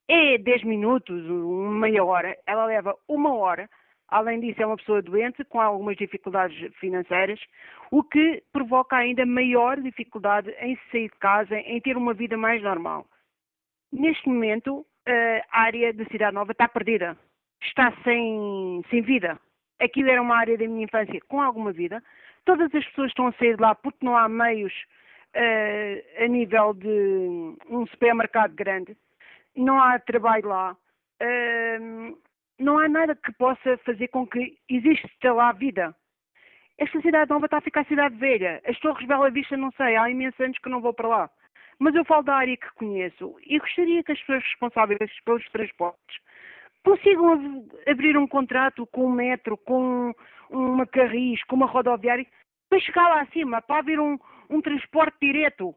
P: é 10 minutos, meia hora. Ela leva uma hora. Além disso, é uma pessoa doente, com algumas dificuldades financeiras, o que provoca ainda maior dificuldade em sair de casa, em ter uma vida mais normal. Neste momento, a área da Cidade Nova está perdida. Está sem, sem vida. Aquilo era uma área da minha infância com alguma vida. Todas as pessoas estão a sair de lá porque não há meios uh, a nível de um supermercado grande. Não há trabalho lá. Uh, não há nada que possa fazer com que exista lá vida. Esta cidade nova está a ficar cidade velha. As Torres Bela Vista, não sei, há imensos anos que não vou para lá. Mas eu falo da área que conheço e gostaria que as pessoas responsáveis pelos transportes consigam abrir um contrato com o metro, com uma carris, com uma rodoviária, para chegar lá acima, para haver um, um transporte direto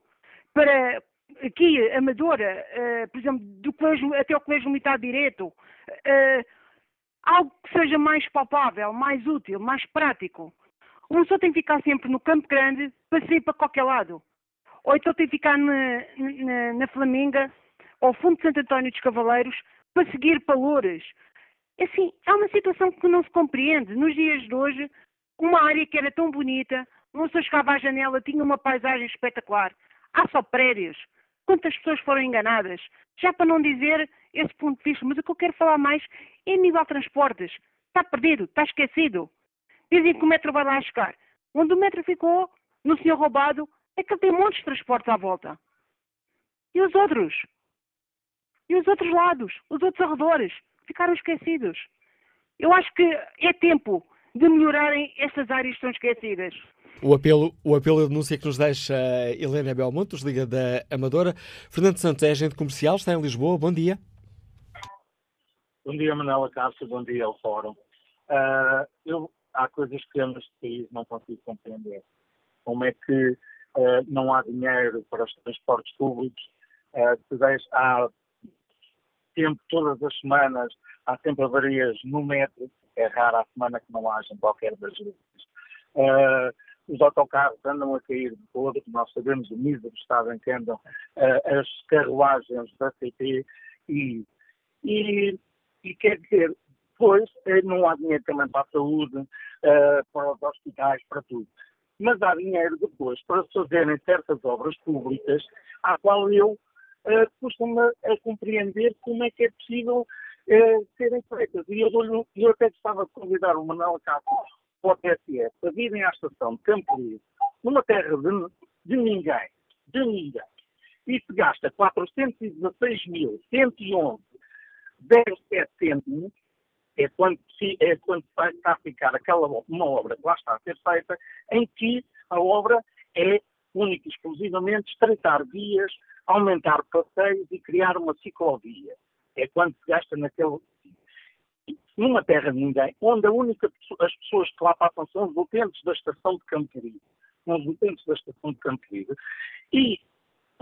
P: para aqui, Amadora, uh, por exemplo, do colégio, até o colégio militar direto, uh, algo que seja mais palpável, mais útil, mais prático. Uma pessoa tem que ficar sempre no Campo Grande para sair para qualquer lado. Ou então tem que ficar na, na, na Flaminga, ao fundo de Santo António dos Cavaleiros, para seguir para Loures. Assim, é uma situação que não se compreende. Nos dias de hoje, uma área que era tão bonita, uma pessoa chegava à janela, tinha uma paisagem espetacular. Há só prédios. Quantas pessoas foram enganadas? Já para não dizer esse ponto de vista, mas o que eu quero falar mais é nível de transportes. Está perdido, está esquecido. Dizem que o metro vai lá chegar. Onde o metro ficou, no senhor roubado, é que ele tem montes de transportes à volta. E os outros? E os outros lados, os outros arredores, ficaram esquecidos. Eu acho que é tempo de melhorarem estas áreas que estão esquecidas.
B: O apelo, o apelo de denúncia que nos deixa Helena Belmonte, os Liga da Amadora. Fernando Santos é agente comercial, está em Lisboa. Bom dia.
Q: Bom dia, Manela Cássio. Bom dia ao Fórum. Uh, eu, há coisas que eu neste país não consigo compreender. Como é que uh, não há dinheiro para os transportes públicos? Uh, há tempo, todas as semanas, há sempre avarias no metro, é rara a semana que não haja em qualquer das linhas. Uh, os autocarros andam a cair de todo, nós sabemos o mísero estado em que andam uh, as carruagens da CT e, e, e quer dizer, depois eh, não há dinheiro também para a saúde, uh, para os hospitais, para tudo. Mas há dinheiro depois para se fazerem certas obras públicas, à qual eu uh, custa-me a compreender como é que é possível uh, serem feitas. E eu, eu até gostava de convidar o Manuel Castro para o TSF para virem à estação de Campo Livre, numa terra de, de ninguém, de ninguém, e se gasta 416.111,07 cêntimos, é quando, é quando está a ficar aquela uma obra que lá está a ser feita, em que a obra é única e exclusivamente estreitar vias, aumentar passeios e criar uma ciclovia. É quando se gasta naquele. Numa terra de ninguém, onde a única as pessoas que lá passam são os utentes da estação de Campo São os utentes da estação de Campo E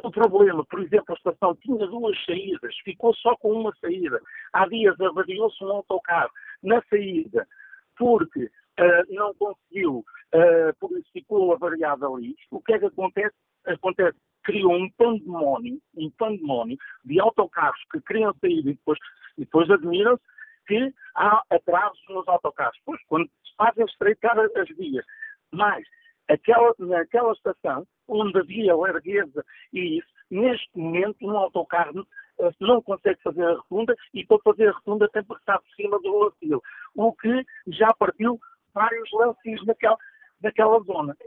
Q: o problema, por exemplo, a estação tinha duas saídas, ficou só com uma saída. Há dias avariou-se um autocarro na saída, porque uh, não conseguiu, uh, por isso ficou avariado ali. O que é que acontece? Acontece criou um pandemónio, um pandemónio de autocarros que queriam sair e depois, depois admiram-se que há atrasos nos autocarros. Pois, quando se fazem estreitar as vias, mas aquela, naquela estação, onde havia largueza e isso, neste momento um autocarro eh, não consegue fazer a rotunda e para fazer a rotunda tem que passar por cima do lancio, o que já partiu vários lancios naquela, naquela zona.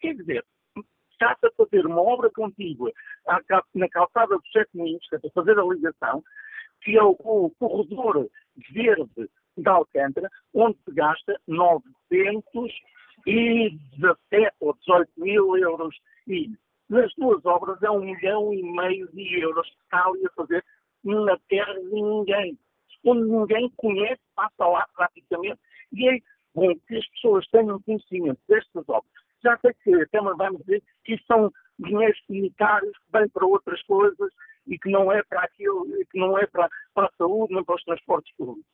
Q: Quer dizer, está-se a fazer uma obra contígua na calçada dos Sete Ninhos, que é para fazer a ligação, que é o, o corredor verde de Alcântara, onde se gasta 917 ou 18 mil euros. E nas duas obras é um milhão e meio de euros que está ali a fazer na terra de ninguém. Onde ninguém conhece, passa lá praticamente. E é bom que as pessoas tenham conhecimento destas obras já sei que vai me dizer que isto são dinheiros comunitários que vêm para outras coisas e que não é para aquilo, que não é para, para a saúde, nem para os transportes públicos.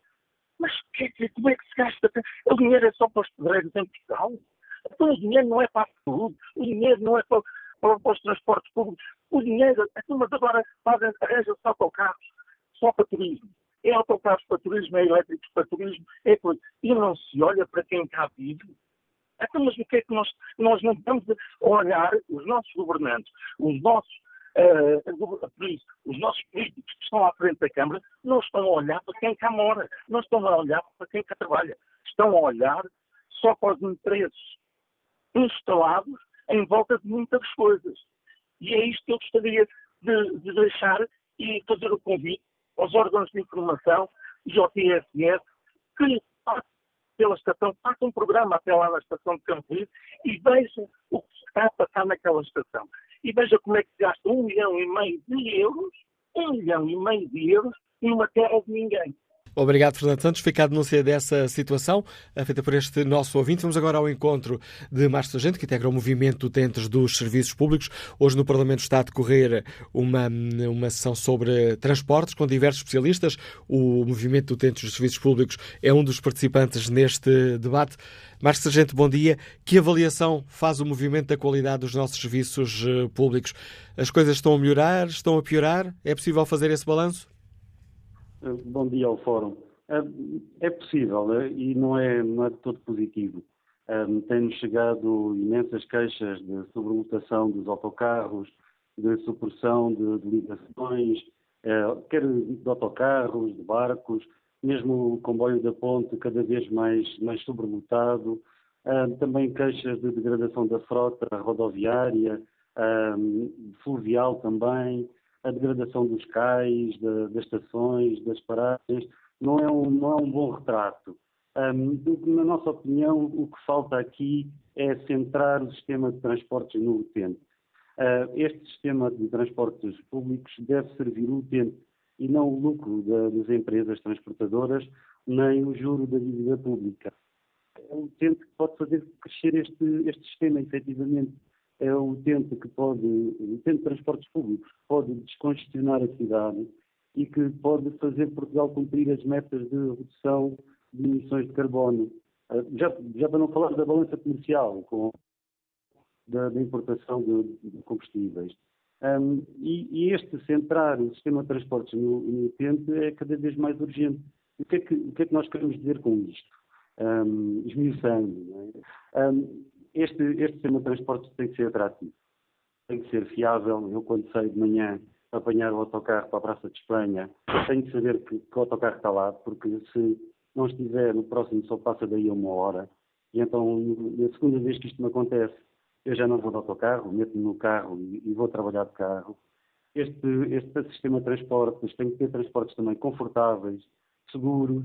Q: Mas que, como é que se gasta? O dinheiro é só para os pedreiros em Portugal? Então o dinheiro não é para a saúde, o dinheiro não é para, para, para os transportes públicos, o dinheiro, então, mas agora fazem, arranjam-se autocarros só para turismo. É autocarros para turismo, é elétricos para turismo, é coisa. E não se olha para quem cá vive. Então, mas o que é que nós, nós não estamos a olhar, os nossos governantes, os nossos, uh, os nossos políticos que estão à frente da Câmara, não estão a olhar para quem cá mora, não estão a olhar para quem cá trabalha. Estão a olhar só para os interesses instalados em volta de muitas coisas. E é isto que eu gostaria de, de deixar e fazer o convite aos órgãos de informação e ao TSS que pela estação, faça um programa até lá na estação de Campo e veja o que está a passar naquela estação. E veja como é que gasta um milhão e meio de euros, um milhão e meio de euros, numa terra de ninguém.
B: Obrigado, Fernando Santos. Fica a denúncia dessa situação, eh, feita por este nosso ouvinte. Vamos agora ao encontro de Márcio Sargento, que integra o movimento Utentes dos Serviços Públicos. Hoje no Parlamento está a decorrer uma, uma sessão sobre transportes com diversos especialistas. O movimento Utentes dos Serviços Públicos é um dos participantes neste debate. Márcio Sargento, bom dia. Que avaliação faz o movimento da qualidade dos nossos serviços eh, públicos? As coisas estão a melhorar? Estão a piorar? É possível fazer esse balanço?
R: Bom dia ao Fórum. Ah, é possível né? e não é, não é de todo positivo. Ah, Tem-nos chegado imensas queixas de sobrelotação dos autocarros, de supressão de, de ligações, uh, quer de autocarros, de barcos, mesmo o comboio da ponte cada vez mais, mais sobrelotado. Uh, também queixas de degradação da frota rodoviária, fluvial também a degradação dos cais, de, das estações, das paragens, não é um, não é um bom retrato. Um, na nossa opinião, o que falta aqui é centrar o sistema de transportes no utente. Uh, este sistema de transportes públicos deve servir o utente e não o lucro da, das empresas transportadoras, nem o juro da dívida pública. É o utente que pode fazer crescer este, este sistema, efetivamente é o utente que pode, o utente de transportes públicos, que pode descongestionar a cidade e que pode fazer Portugal cumprir as metas de redução de emissões de carbono. Ah, já, já para não falar da balança comercial, com, da, da importação de, de combustíveis. Um, e, e, este centrar o sistema de transportes no, no utente é cada vez mais urgente. O que é que, que, é que nós queremos dizer com isto? Um, esmiuçando. É? Um, este, este sistema de transportes tem que ser atrativo, tem que ser fiável. Eu, quando saio de manhã apanhar o autocarro para a Praça de Espanha, tenho que saber que, que o autocarro está lá, porque se não estiver no próximo só passa daí uma hora. E então, na segunda vez que isto me acontece, eu já não vou de autocarro, meto-me no carro e, e, vou trabalhar de carro. Este, este sistema de transportes tem que ter transportes também confortáveis, seguros,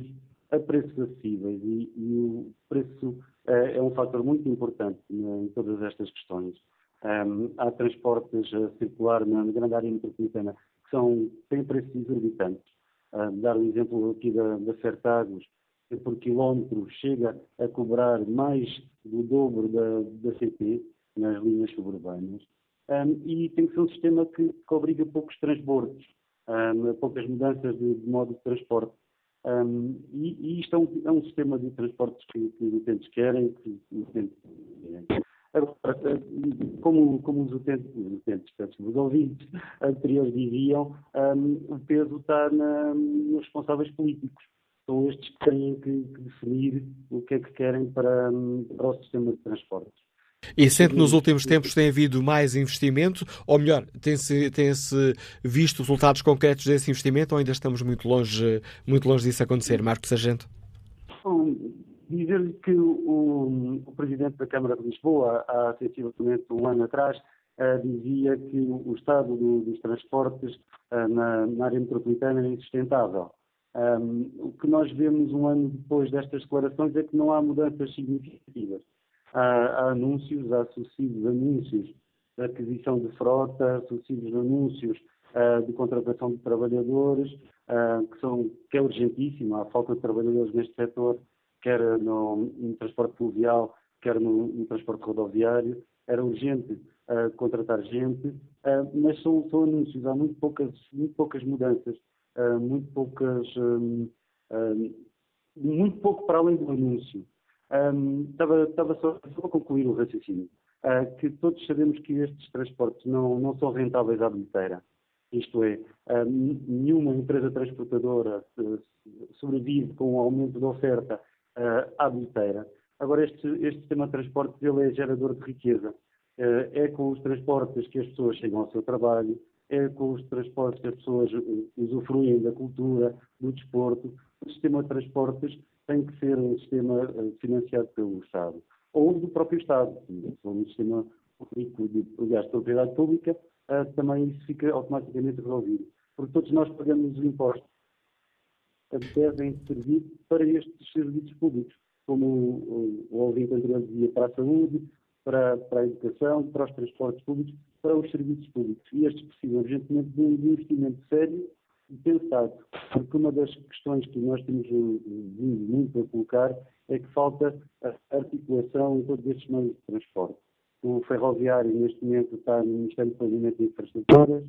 R: a preços acessíveis e, e o preço é, é um fator muito importante em todas estas questões. Um, há transportes a circular na, grande área metropolitana que são, têm preços exorbitantes. Uh, dar um exemplo aqui da, da Fertagos, que por quilómetro chega a cobrar mais do dobro da, da CP nas linhas suburbanas. Um, e tem que ser um sistema que, que obriga poucos transbordos, um, poucas mudanças de, de modo de transporte. Um, e, e, isto é um, é um, sistema de transportes que, que os utentes querem, que os utentes querem. Agora, como, como os utentes, os, utentes, os ouvintes anteriores diziam, um, o peso está na, nos responsáveis políticos. São estes que têm que, que definir o que é que querem para, para o sistema de transportes.
B: E sempre nos últimos tempos tem havido mais investimento, ou melhor, tem-se tem -se visto resultados concretos desse investimento, ou ainda estamos muito longe, muito longe disso acontecer, Marcos Sargento?
R: Dizer-lhe que o, o, Presidente da Câmara de Lisboa, há sensivelmente um ano atrás, uh, dizia que o estado do, dos transportes uh, na, na, área metropolitana é insustentável. Um, o que nós vemos um ano depois destas declarações é que não há mudanças significativas há, há anúncios, há sucessivos anúncios de aquisição de frota, sucessivos anúncios uh, de contratação de trabalhadores, uh, que, são, que é urgentíssimo, há falta de trabalhadores neste setor, quer no, no transporte fluvial, quer no, no, transporte rodoviário, era urgente uh, contratar gente, mas são, são, anúncios, há muito poucas, muito poucas mudanças, muito poucas, um, muito pouco para além do anúncio. Um, estava, estava só, para concluir o raciocínio. Uh, que todos sabemos que estes transportes não, não são rentáveis à bilheteira. Isto é, uh, nenhuma empresa transportadora sobrevive com o aumento da oferta à bilheteira. Agora, este, este sistema de transportes ele é gerador de riqueza. é com os transportes que as pessoas chegam ao seu trabalho, é com os transportes que as pessoas usufruem da cultura, do desporto. O sistema de transportes tem que ser um sistema financiado pelo Estado ou do próprio Estado. Se um sistema público de, aliás, de propriedade pública, uh, também isso fica automaticamente resolvido. Porque todos nós pagamos os impostos devem servir para estes serviços públicos, como o, o, ouvinte anterior dizia, para a saúde, para, para, a educação, para os transportes públicos, para os serviços públicos. E estes precisam urgentemente de um investimento sério pensado, porque uma das questões que nós temos vindo muito a colocar é que falta a articulação em todos estes meios de transporte. O ferroviário, neste momento, está no Ministério do Planeamento de Infraestruturas,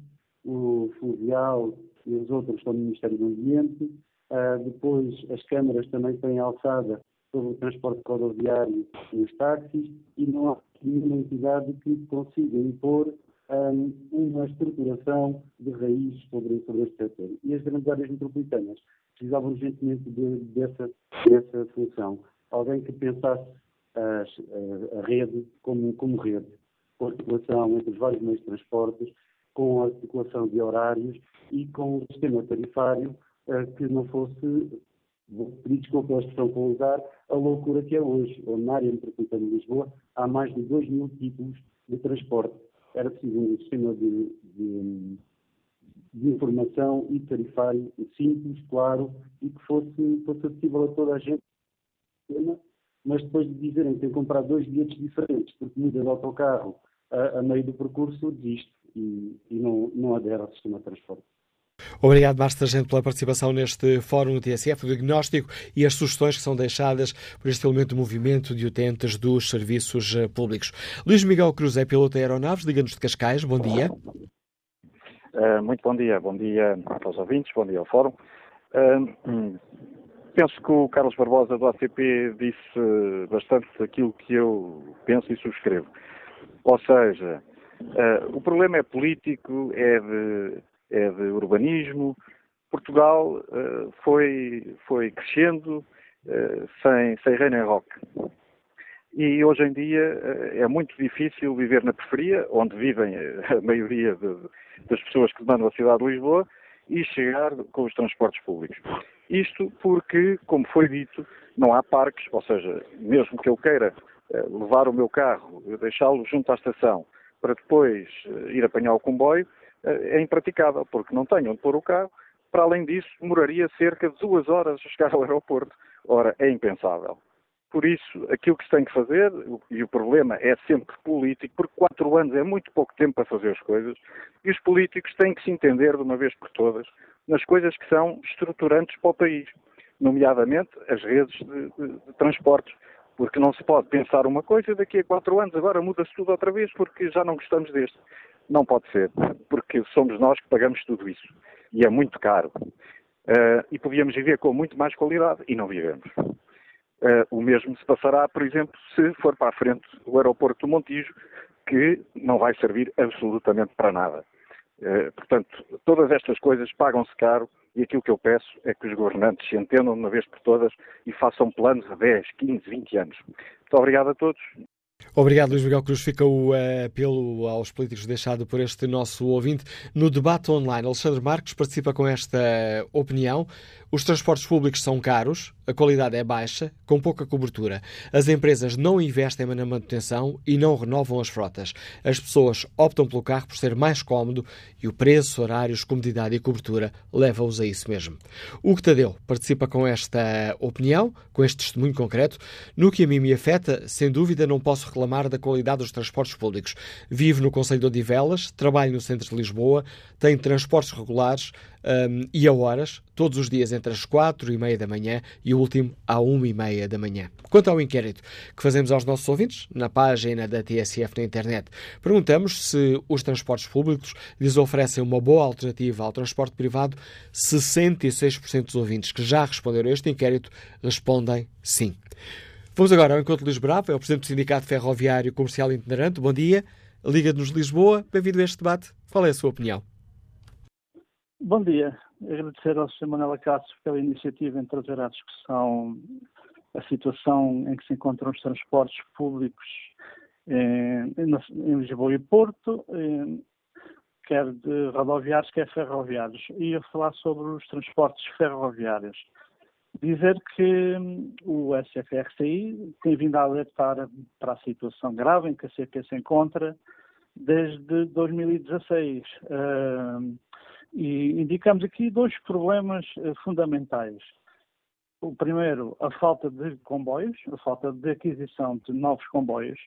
R: o fluvial e os outros estão no Ministério do Ambiente. Uh, depois, as câmaras também têm alçada sobre o transporte rodoviário e os táxis e não há nenhuma entidade que consiga impor um, uma estruturação de raiz sobre, sobre este setor. E as grandes áreas metropolitanas precisavam urgentemente de, dessa, dessa função. Alguém que pensasse a, a, rede como, como rede, com articulação entre os vários meios de transportes, com articulação de horários e com um sistema tarifário uh, que não fosse, vou pedir desculpa a expressão vou usar, a loucura que é hoje, na área metropolitana de Lisboa há mais de 2 mil tipos de transporte. Era preciso um sistema de, de, de informação e tarifário simples, claro, e que fosse, fosse acessível a toda a gente mas depois de dizerem que tem que comprar dois bilhetes diferentes porque muda de autocarro a, a meio do percurso, desiste e, e não, não adere ao sistema de transporte.
B: Obrigado, Márcio Sargento, pela participação neste Fórum TSF, o diagnóstico e as sugestões que são deixadas por este elemento de movimento de utentes dos serviços eh, públicos. Luís Miguel Cruz é piloto de aeronaves, liga-nos de Cascais. Bom dia.
S: Uh, muito bom dia. Bom dia aos ouvintes, bom dia ao Fórum. Uh, penso que o Carlos Barbosa do ACP disse bastante aquilo que eu penso e subscrevo. Ou seja, uh, o problema é político, é de, é de urbanismo. Portugal uh, foi, foi crescendo uh, sem, sem reino em rock. E hoje em dia é muito difícil viver na periferia, onde vivem a maioria de, das pessoas que demandam a cidade de Lisboa, e chegar com os transportes públicos. Isto porque, como foi dito, não há parques, ou seja, mesmo que eu queira eh, levar o meu carro, deixá-lo junto à estação, para depois eh, ir apanhar o comboio, eh, é impraticável, porque não tenho onde pôr o carro. Para além disso, demoraria cerca de duas horas a chegar ao aeroporto. Ora, é impensável. Por isso, aquilo que se tem que fazer, e o problema é sempre político, porque quatro anos é muito pouco tempo para fazer as coisas, e os políticos têm que se entender de uma vez por todas nas coisas que são estruturantes para o país, nomeadamente as redes de, de, de transportes. Porque não se pode pensar uma coisa daqui a quatro anos, agora muda-se tudo outra vez porque já não gostamos deste. Não pode ser, porque somos nós que pagamos tudo isso. E é muito caro. Uh, e podíamos viver com muito mais qualidade e não vivemos. Uh, o mesmo se passará, por exemplo, se for para a frente o aeroporto do Montijo, que não vai servir absolutamente para nada. Uh, portanto, todas estas coisas pagam-se caro e aquilo que eu peço é que os governantes se entendam de uma vez por todas e façam planos a 10, 15, 20 anos. Muito obrigado a todos.
B: Obrigado, Luís Miguel Cruz. Fica o uh, apelo aos políticos deixado por este nosso ouvinte. No debate online, Alexandre Marques participa com esta opinião. Os transportes públicos são caros, a qualidade é baixa, com pouca cobertura. As empresas não investem na manutenção e não renovam as frotas. As pessoas optam pelo carro por ser mais cómodo e o preço, horários, comodidade e cobertura levam-os a isso mesmo. O que Tadeu participa com esta opinião, com este testemunho concreto. No que a mim me afeta, sem dúvida não posso reclamar da qualidade dos transportes públicos. Vivo no Conselho de Odivelas, trabalho no centro de Lisboa, tenho transportes regulares, um, e a horas, todos os dias entre as quatro e meia da manhã e o último à uma e meia da manhã. Quanto ao inquérito que fazemos aos nossos ouvintes, na página da TSF na internet, perguntamos se os transportes públicos lhes oferecem uma boa alternativa ao transporte privado. 66% dos ouvintes que já responderam a este inquérito respondem sim. Vamos agora ao encontro de Bravo, é o Presidente do Sindicato Ferroviário Comercial Itinerante. Bom dia. Liga-nos Lisboa. Bem-vindo a este debate. Qual é a sua opinião?
T: Bom dia. Agradecer ao Sr. Manuel Acácio pela iniciativa em trazer à discussão a situação em que se encontram os transportes públicos em, Lisboa e Porto, quer de rodoviários, quer ferroviários. E a falar sobre os transportes ferroviários. Dizer que hum, o SFRCI tem vindo a alertar para a situação grave em que a CP se encontra desde 2016. Uh, e indicamos aqui dois problemas uh, fundamentais. O primeiro, a falta de comboios, a falta de aquisição de novos comboios,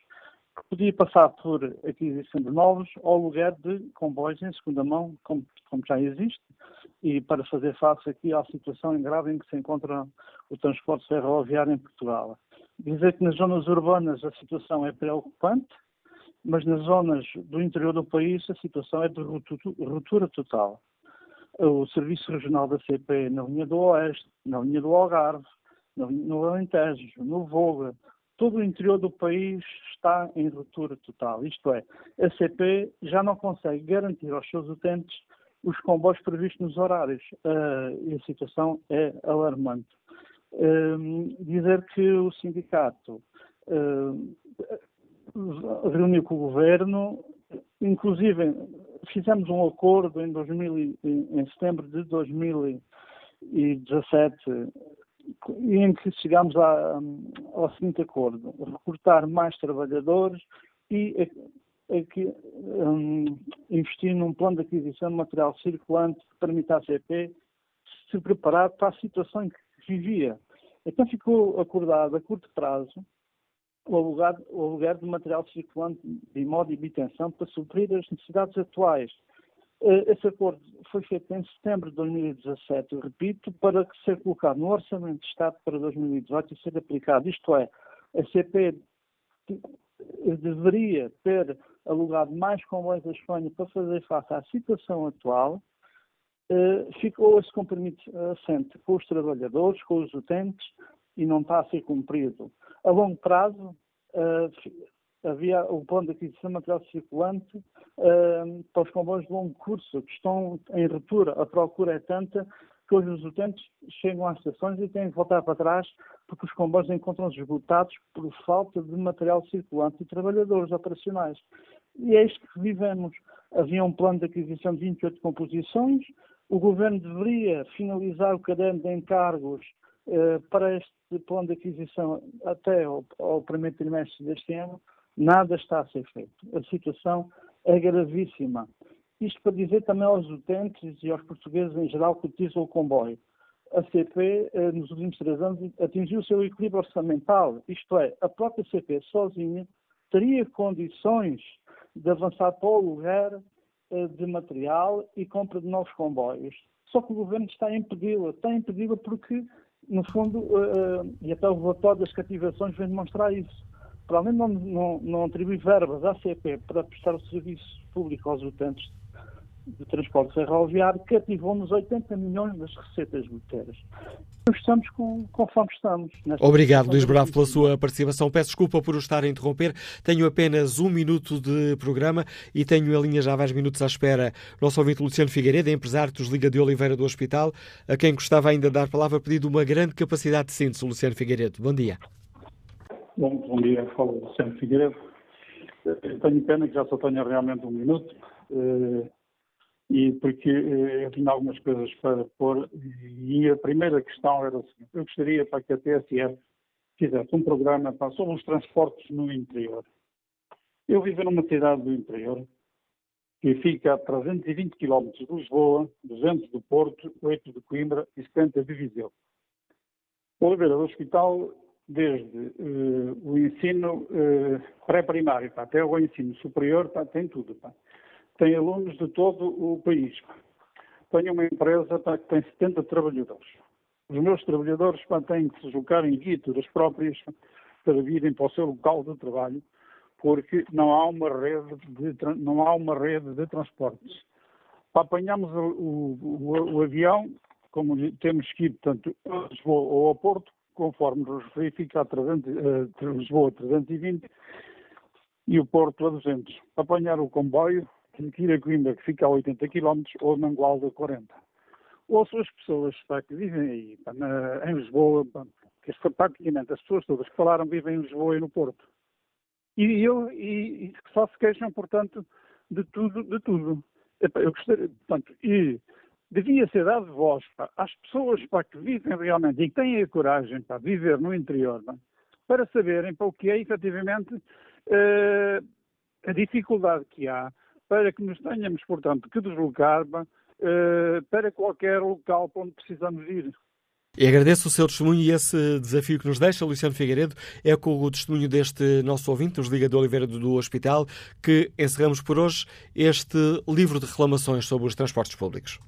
T: podia passar por aquisição de novos ou lugar de comboios em segunda mão, como, como, já existe, e para fazer face aqui à situação grave em que se encontra o transporte ferroviário em Portugal. Dizer que nas zonas urbanas a situação é preocupante, mas nas zonas do interior do país a situação é de ruptura total. O Serviço Regional da CP na linha do Oeste, na linha do Algarve, no Alentejo, no Voga, todo o interior do país está em ruptura total. Isto é, a CP já não consegue garantir aos seus utentes os comboios previstos nos horários. Uh, e a situação é alarmante. Uh, dizer que o sindicato uh, reuniu com o governo, inclusive fizemos um acordo em, 2000, em setembro de 2017 em que chegámos a, ao seguinte acordo: recrutar mais trabalhadores e aqui, um, investir num plano de aquisição de material circulante que permita à CP se preparar para a situação em que vivia. Então ficou acordado a curto prazo o alugar, o alugar de material circulante de modo e obtenção para suprir as necessidades atuais. Eh, esse acordo foi feito em setembro de 2017, repito, para ser colocado no Orçamento de Estado para 2018 e ser aplicado. Isto é, a CP deveria ter alugado mais comboios da Espanha para fazer face à situação atual, eh, ficou esse compromisso assente com os trabalhadores, com os utentes, e não está a ser cumprido. A longo prazo, eh, havia o plano de aquisição de material circulante uh, para os comboios de longo curso, que estão em ruptura. A procura é tanta que hoje os utentes chegam às estações e têm de voltar para trás porque os comboios encontram-se esgotados por falta de material circulante e trabalhadores operacionais. E é isto que vivemos. Havia um plano de aquisição de 28 composições, o governo deveria finalizar o caderno de encargos uh, para este plano de aquisição até ao, ao primeiro trimestre deste ano, Nada está a ser feito. A situação é gravíssima. Isto para dizer também aos utentes e aos portugueses em geral que utilizam o comboio. A CP, eh, nos últimos três anos, atingiu o seu equilíbrio orçamental, isto é, a própria CP sozinha teria condições de avançar para o lugar eh, de material e compra de novos comboios. Só que o governo está a impedi-la. Está a impedi-la porque, no fundo, eh, e até o relatório das cativações vem demonstrar isso para além de não, não, não atribuir verbas à CP para prestar o serviço público aos utentes de transporte ferroviário, cativou-nos 80 milhões das receitas bilheteiras. Estamos com, conforme estamos.
B: Obrigado, Luís Bravo, pela sua participação. Peço desculpa por o estar a interromper. Tenho apenas um minuto de programa e tenho a linha já há vários minutos à espera. Nosso ouvinte Luciano Figueiredo, empresário dos Liga de Oliveira do Hospital, a quem gostava ainda de dar palavra, pedido uma grande capacidade de síntese. Luciano Figueiredo, bom dia.
U: Bom, bom dia, falo Luciano Figueiredo. Eu tenho pena que já só tenha realmente um minuto, eh, e porque eh, eu tinha algumas coisas para pôr, e a primeira questão era a seguinte, eu gostaria para que a TSF fizesse um programa sobre os transportes no interior. Eu vivo numa cidade do interior, que fica a 320 km de Lisboa, 200 do Porto, 8 de Coimbra e 70 de Viseu. Oliveira do Hospital desde uh, o ensino uh, pré-primário até o ensino superior, pá, tem tudo. Pá. Tem alunos de todo o país. Pá. Tenho uma empresa pá, que tem 70 trabalhadores. Os meus trabalhadores têm que se deslocar em guíturas próprias para virem para o seu local de trabalho, porque não há uma rede de, não há uma rede de transportes. Para apanharmos o, o, o, avião, como temos que ir, portanto, a Lisboa ou ao Porto, conforme nos referi, fica a 300, uh, Lisboa a 320 e o Porto a 200. Apanhar o comboio, que ir que fica a 80 km, ou a Mangualde a 40. Ouço as pessoas que vivem aí, pá, na, em Lisboa, pá, que praticamente as pessoas todas que falaram vivem em Lisboa e no Porto. E, eu, e, e só se queixam, portanto, de tudo, de tudo. Eu gostaria, portanto, e devia ser dado voz pá, às pessoas pá, que vivem realmente e que têm a coragem para viver no interior, pá, para saberem para o que é efetivamente uh, a dificuldade que há para que nos tenhamos, portanto, que deslocar pá, uh, para qualquer local para onde precisamos ir.
B: E agradeço o seu testemunho e esse desafio que nos deixa, Luciano Figueiredo. É com o testemunho deste nosso ouvinte, nos Liga do Oliveira do Hospital, que encerramos por hoje este livro de reclamações sobre os transportes públicos.